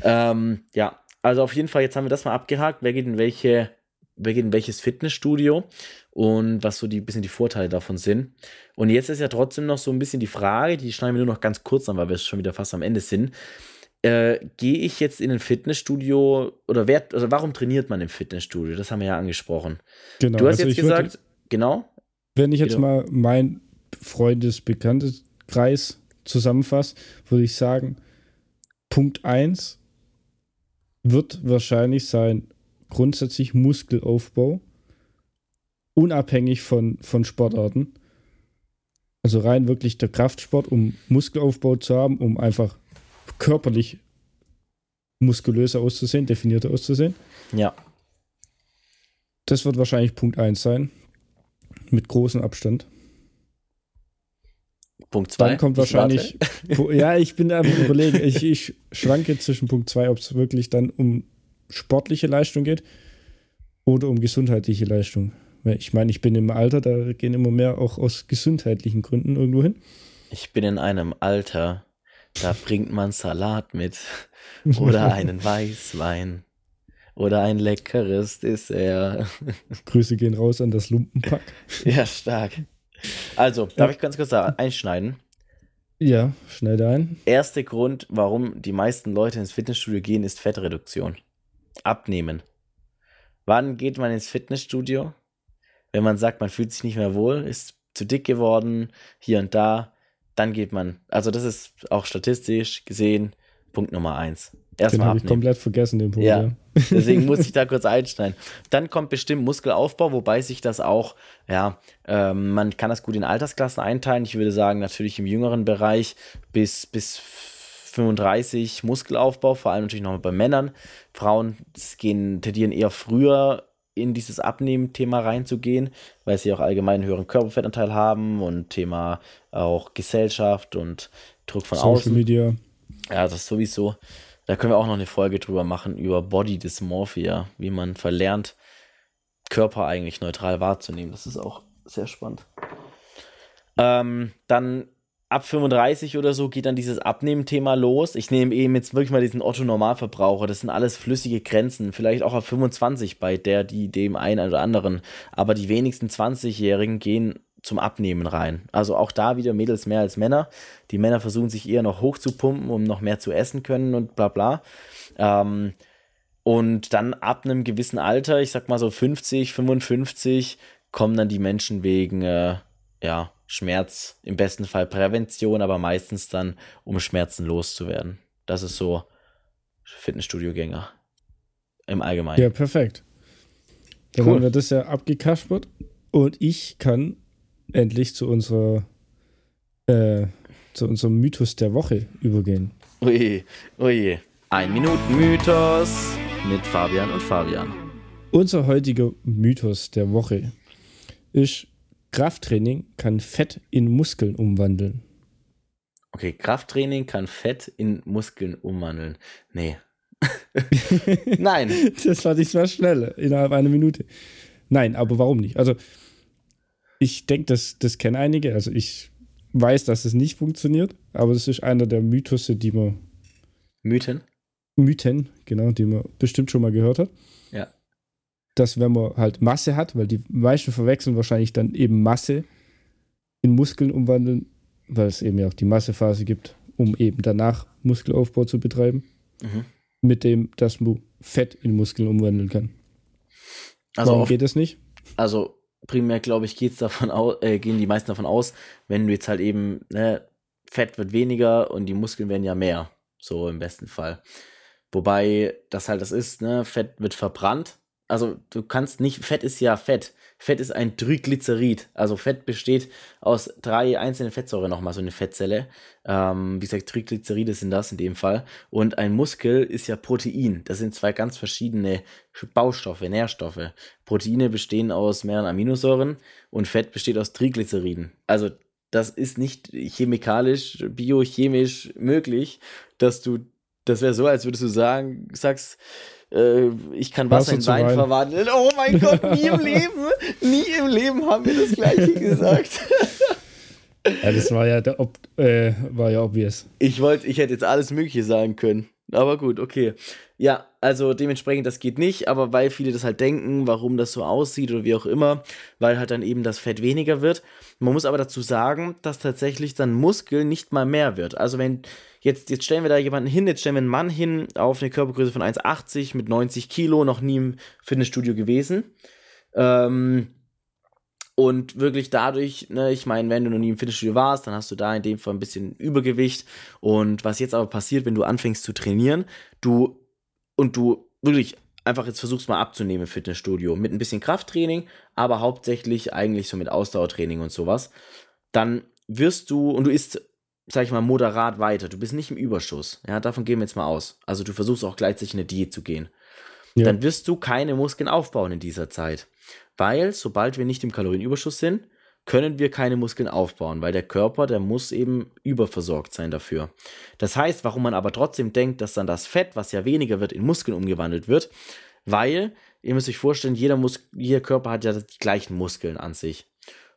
ähm, ja, also auf jeden Fall, jetzt haben wir das mal abgehakt. Wer geht in welche, wer geht in welches Fitnessstudio und was so die bisschen die Vorteile davon sind. Und jetzt ist ja trotzdem noch so ein bisschen die Frage, die schneiden wir nur noch ganz kurz an, weil wir schon wieder fast am Ende sind. Äh, Gehe ich jetzt in ein Fitnessstudio oder wer, also warum trainiert man im Fitnessstudio? Das haben wir ja angesprochen. Genau. Du hast also jetzt gesagt, würde, genau. Wenn ich jetzt genau. mal mein Freundes-Bekanntenkreis zusammenfasse, würde ich sagen, Punkt 1 wird wahrscheinlich sein grundsätzlich Muskelaufbau, unabhängig von, von Sportarten. Also rein wirklich der Kraftsport, um Muskelaufbau zu haben, um einfach körperlich muskulöser auszusehen, definierter auszusehen. Ja. Das wird wahrscheinlich Punkt 1 sein. Mit großem Abstand. Punkt 2. Dann kommt wahrscheinlich. ja, ich bin am [laughs] überlegen. Ich, ich schwanke zwischen Punkt 2, ob es wirklich dann um sportliche Leistung geht oder um gesundheitliche Leistung. Ich meine, ich bin im Alter, da gehen immer mehr auch aus gesundheitlichen Gründen irgendwo hin. Ich bin in einem Alter, da bringt man Salat mit [laughs] oder einen Weißwein oder ein leckeres Dessert. [laughs] Grüße gehen raus an das Lumpenpack. Ja, stark. Also, darf ja. ich ganz kurz einschneiden? Ja, schneide ein. Erster Grund, warum die meisten Leute ins Fitnessstudio gehen, ist Fettreduktion. Abnehmen. Wann geht man ins Fitnessstudio? Wenn man sagt, man fühlt sich nicht mehr wohl, ist zu dick geworden, hier und da, dann geht man. Also das ist auch statistisch gesehen Punkt Nummer eins. Erstmal habe ich komplett vergessen, den Punkt. Ja, [laughs] deswegen muss ich da [laughs] kurz einschneiden. Dann kommt bestimmt Muskelaufbau, wobei sich das auch, ja, ähm, man kann das gut in Altersklassen einteilen. Ich würde sagen, natürlich im jüngeren Bereich bis, bis 35 Muskelaufbau, vor allem natürlich noch bei Männern. Frauen gehen, tendieren eher früher in dieses Abnehmen-Thema reinzugehen, weil sie auch allgemein einen höheren Körperfettanteil haben und Thema auch Gesellschaft und Druck von Social außen. Media. Ja, das sowieso. Da können wir auch noch eine Folge drüber machen über Body Dysmorphia, wie man verlernt, Körper eigentlich neutral wahrzunehmen. Das ist auch sehr spannend. Ähm, dann ab 35 oder so geht dann dieses Abnehmen-Thema los. Ich nehme eben jetzt wirklich mal diesen Otto-Normalverbraucher. Das sind alles flüssige Grenzen. Vielleicht auch ab 25 bei der, die dem einen oder anderen. Aber die wenigsten 20-Jährigen gehen zum Abnehmen rein. Also auch da wieder Mädels mehr als Männer. Die Männer versuchen sich eher noch hochzupumpen, um noch mehr zu essen können und bla bla. Ähm, und dann ab einem gewissen Alter, ich sag mal so 50, 55, kommen dann die Menschen wegen äh, ja, Schmerz, im besten Fall Prävention, aber meistens dann, um Schmerzen loszuwerden. Das ist so Fitnessstudio-Gänger im Allgemeinen. Ja, perfekt. Dann cool. haben wir das ja abgekaspert und ich kann endlich zu unserer äh, zu unserem Mythos der Woche übergehen. Ui, ui. Ein Minuten Mythos mit Fabian und Fabian. Unser heutiger Mythos der Woche ist, Krafttraining kann Fett in Muskeln umwandeln. Okay, Krafttraining kann Fett in Muskeln umwandeln. Nee. [laughs] Nein. Das war diesmal schnell, innerhalb einer Minute. Nein, aber warum nicht? Also, ich denke, das, das kennen einige. Also, ich weiß, dass es nicht funktioniert, aber das ist einer der Mythos, die man. Mythen? Mythen, genau, die man bestimmt schon mal gehört hat. Dass, wenn man halt Masse hat, weil die meisten verwechseln wahrscheinlich dann eben Masse in Muskeln umwandeln, weil es eben ja auch die Massephase gibt, um eben danach Muskelaufbau zu betreiben. Mhm. Mit dem, dass man Fett in Muskeln umwandeln kann. Also Warum auf, geht das nicht? Also primär, glaube ich, geht's davon aus, äh, gehen die meisten davon aus, wenn du jetzt halt eben, ne, Fett wird weniger und die Muskeln werden ja mehr. So im besten Fall. Wobei das halt das ist, ne, Fett wird verbrannt. Also du kannst nicht, Fett ist ja Fett. Fett ist ein Triglycerid. Also Fett besteht aus drei einzelnen Fettsäuren nochmal, so eine Fettzelle. Ähm, wie gesagt, Triglyceride sind das in dem Fall. Und ein Muskel ist ja Protein. Das sind zwei ganz verschiedene Baustoffe, Nährstoffe. Proteine bestehen aus mehreren Aminosäuren und Fett besteht aus Triglyceriden. Also das ist nicht chemikalisch, biochemisch möglich, dass du das wäre so, als würdest du sagen, sagst, äh, ich kann Wasser in Wein, Wein verwandeln. Oh mein Gott, nie im [laughs] Leben, nie im Leben haben wir das gleiche gesagt. ja, das war ja, der, äh, war ja obvious. Ich wollte, ich hätte jetzt alles Mögliche sagen können. Aber gut, okay. Ja, also dementsprechend, das geht nicht, aber weil viele das halt denken, warum das so aussieht oder wie auch immer, weil halt dann eben das Fett weniger wird. Man muss aber dazu sagen, dass tatsächlich dann Muskel nicht mal mehr wird. Also wenn, jetzt, jetzt stellen wir da jemanden hin, jetzt stellen wir einen Mann hin auf eine Körpergröße von 1,80 mit 90 Kilo, noch nie im Fitnessstudio gewesen. Ähm, und wirklich dadurch, ne, ich meine, wenn du noch nie im Fitnessstudio warst, dann hast du da in dem Fall ein bisschen Übergewicht. Und was jetzt aber passiert, wenn du anfängst zu trainieren, du und du wirklich einfach jetzt versuchst mal abzunehmen im Fitnessstudio mit ein bisschen Krafttraining, aber hauptsächlich eigentlich so mit Ausdauertraining und sowas, dann wirst du und du isst, sag ich mal, moderat weiter. Du bist nicht im Überschuss. Ja, davon gehen wir jetzt mal aus. Also du versuchst auch gleichzeitig eine Diät zu gehen. Ja. Dann wirst du keine Muskeln aufbauen in dieser Zeit. Weil, sobald wir nicht im Kalorienüberschuss sind, können wir keine Muskeln aufbauen, weil der Körper, der muss eben überversorgt sein dafür. Das heißt, warum man aber trotzdem denkt, dass dann das Fett, was ja weniger wird, in Muskeln umgewandelt wird, weil, ihr müsst euch vorstellen, jeder, Mus jeder Körper hat ja die gleichen Muskeln an sich.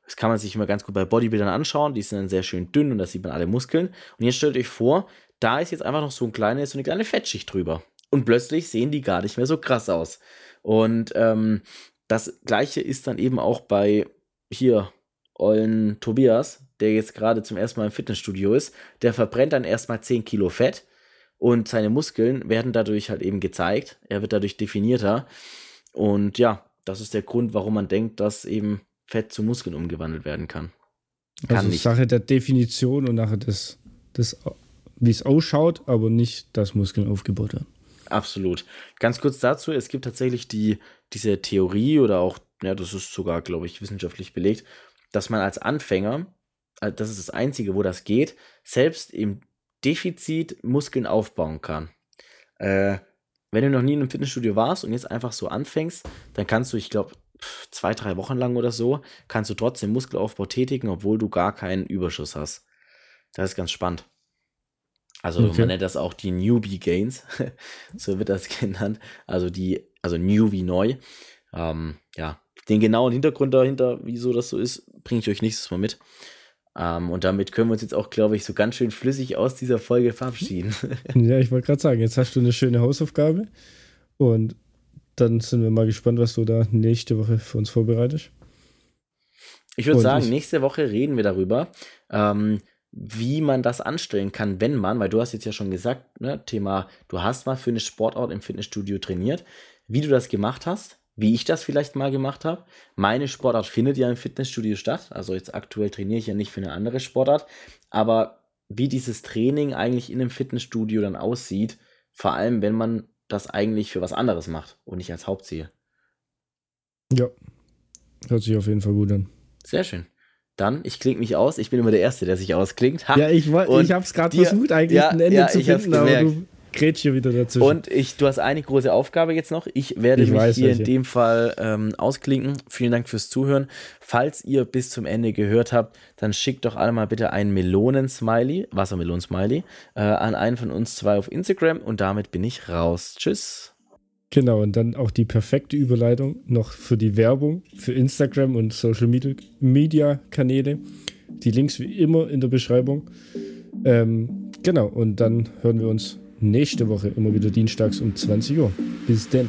Das kann man sich immer ganz gut bei Bodybuildern anschauen, die sind dann sehr schön dünn und da sieht man alle Muskeln. Und jetzt stellt euch vor, da ist jetzt einfach noch so, ein kleine, so eine kleine Fettschicht drüber. Und plötzlich sehen die gar nicht mehr so krass aus. Und ähm, das gleiche ist dann eben auch bei hier ollen Tobias, der jetzt gerade zum ersten Mal im Fitnessstudio ist, der verbrennt dann erstmal 10 Kilo Fett und seine Muskeln werden dadurch halt eben gezeigt. Er wird dadurch definierter. Und ja, das ist der Grund, warum man denkt, dass eben Fett zu Muskeln umgewandelt werden kann. kann also nicht. Sache der Definition und nachher des, des wie es ausschaut, aber nicht das Muskeln aufgebaut werden. Absolut. Ganz kurz dazu, es gibt tatsächlich die, diese Theorie oder auch, ja, das ist sogar, glaube ich, wissenschaftlich belegt, dass man als Anfänger, äh, das ist das Einzige, wo das geht, selbst im Defizit Muskeln aufbauen kann. Äh, wenn du noch nie in einem Fitnessstudio warst und jetzt einfach so anfängst, dann kannst du, ich glaube, zwei, drei Wochen lang oder so, kannst du trotzdem Muskelaufbau tätigen, obwohl du gar keinen Überschuss hast. Das ist ganz spannend. Also okay. man nennt das auch die Newbie Gains, [laughs] so wird das [laughs] genannt. Also die, also New wie neu. Ähm, ja, Den genauen Hintergrund dahinter, wieso das so ist, bringe ich euch nächstes Mal mit. Ähm, und damit können wir uns jetzt auch, glaube ich, so ganz schön flüssig aus dieser Folge verabschieden. ja, ich wollte gerade sagen, jetzt hast du eine schöne Hausaufgabe. Und dann sind wir mal gespannt, was du da nächste Woche für uns vorbereitest. Ich würde sagen, nächste Woche reden wir darüber, ähm, wie man das anstellen kann, wenn man, weil du hast jetzt ja schon gesagt, ne, Thema, du hast mal für eine Sportart im Fitnessstudio trainiert, wie du das gemacht hast, wie ich das vielleicht mal gemacht habe. Meine Sportart findet ja im Fitnessstudio statt, also jetzt aktuell trainiere ich ja nicht für eine andere Sportart, aber wie dieses Training eigentlich in einem Fitnessstudio dann aussieht, vor allem wenn man das eigentlich für was anderes macht und nicht als Hauptziel. Ja, hört sich auf jeden Fall gut an. Sehr schön. Dann, ich klinge mich aus. Ich bin immer der Erste, der sich ausklingt. Ha. Ja, ich, ich habe es gerade versucht, eigentlich ja, ein Ende ja, zu finden, aber du grätsch hier wieder dazwischen. Und ich, du hast eine große Aufgabe jetzt noch. Ich werde ich mich weiß, hier welche. in dem Fall ähm, ausklinken. Vielen Dank fürs Zuhören. Falls ihr bis zum Ende gehört habt, dann schickt doch alle mal bitte ein Melonen-Smiley, Wassermelonen-Smiley, äh, an einen von uns zwei auf Instagram und damit bin ich raus. Tschüss. Genau, und dann auch die perfekte Überleitung noch für die Werbung für Instagram und Social Media Kanäle. Die Links wie immer in der Beschreibung. Ähm, genau, und dann hören wir uns nächste Woche immer wieder dienstags um 20 Uhr. Bis denn.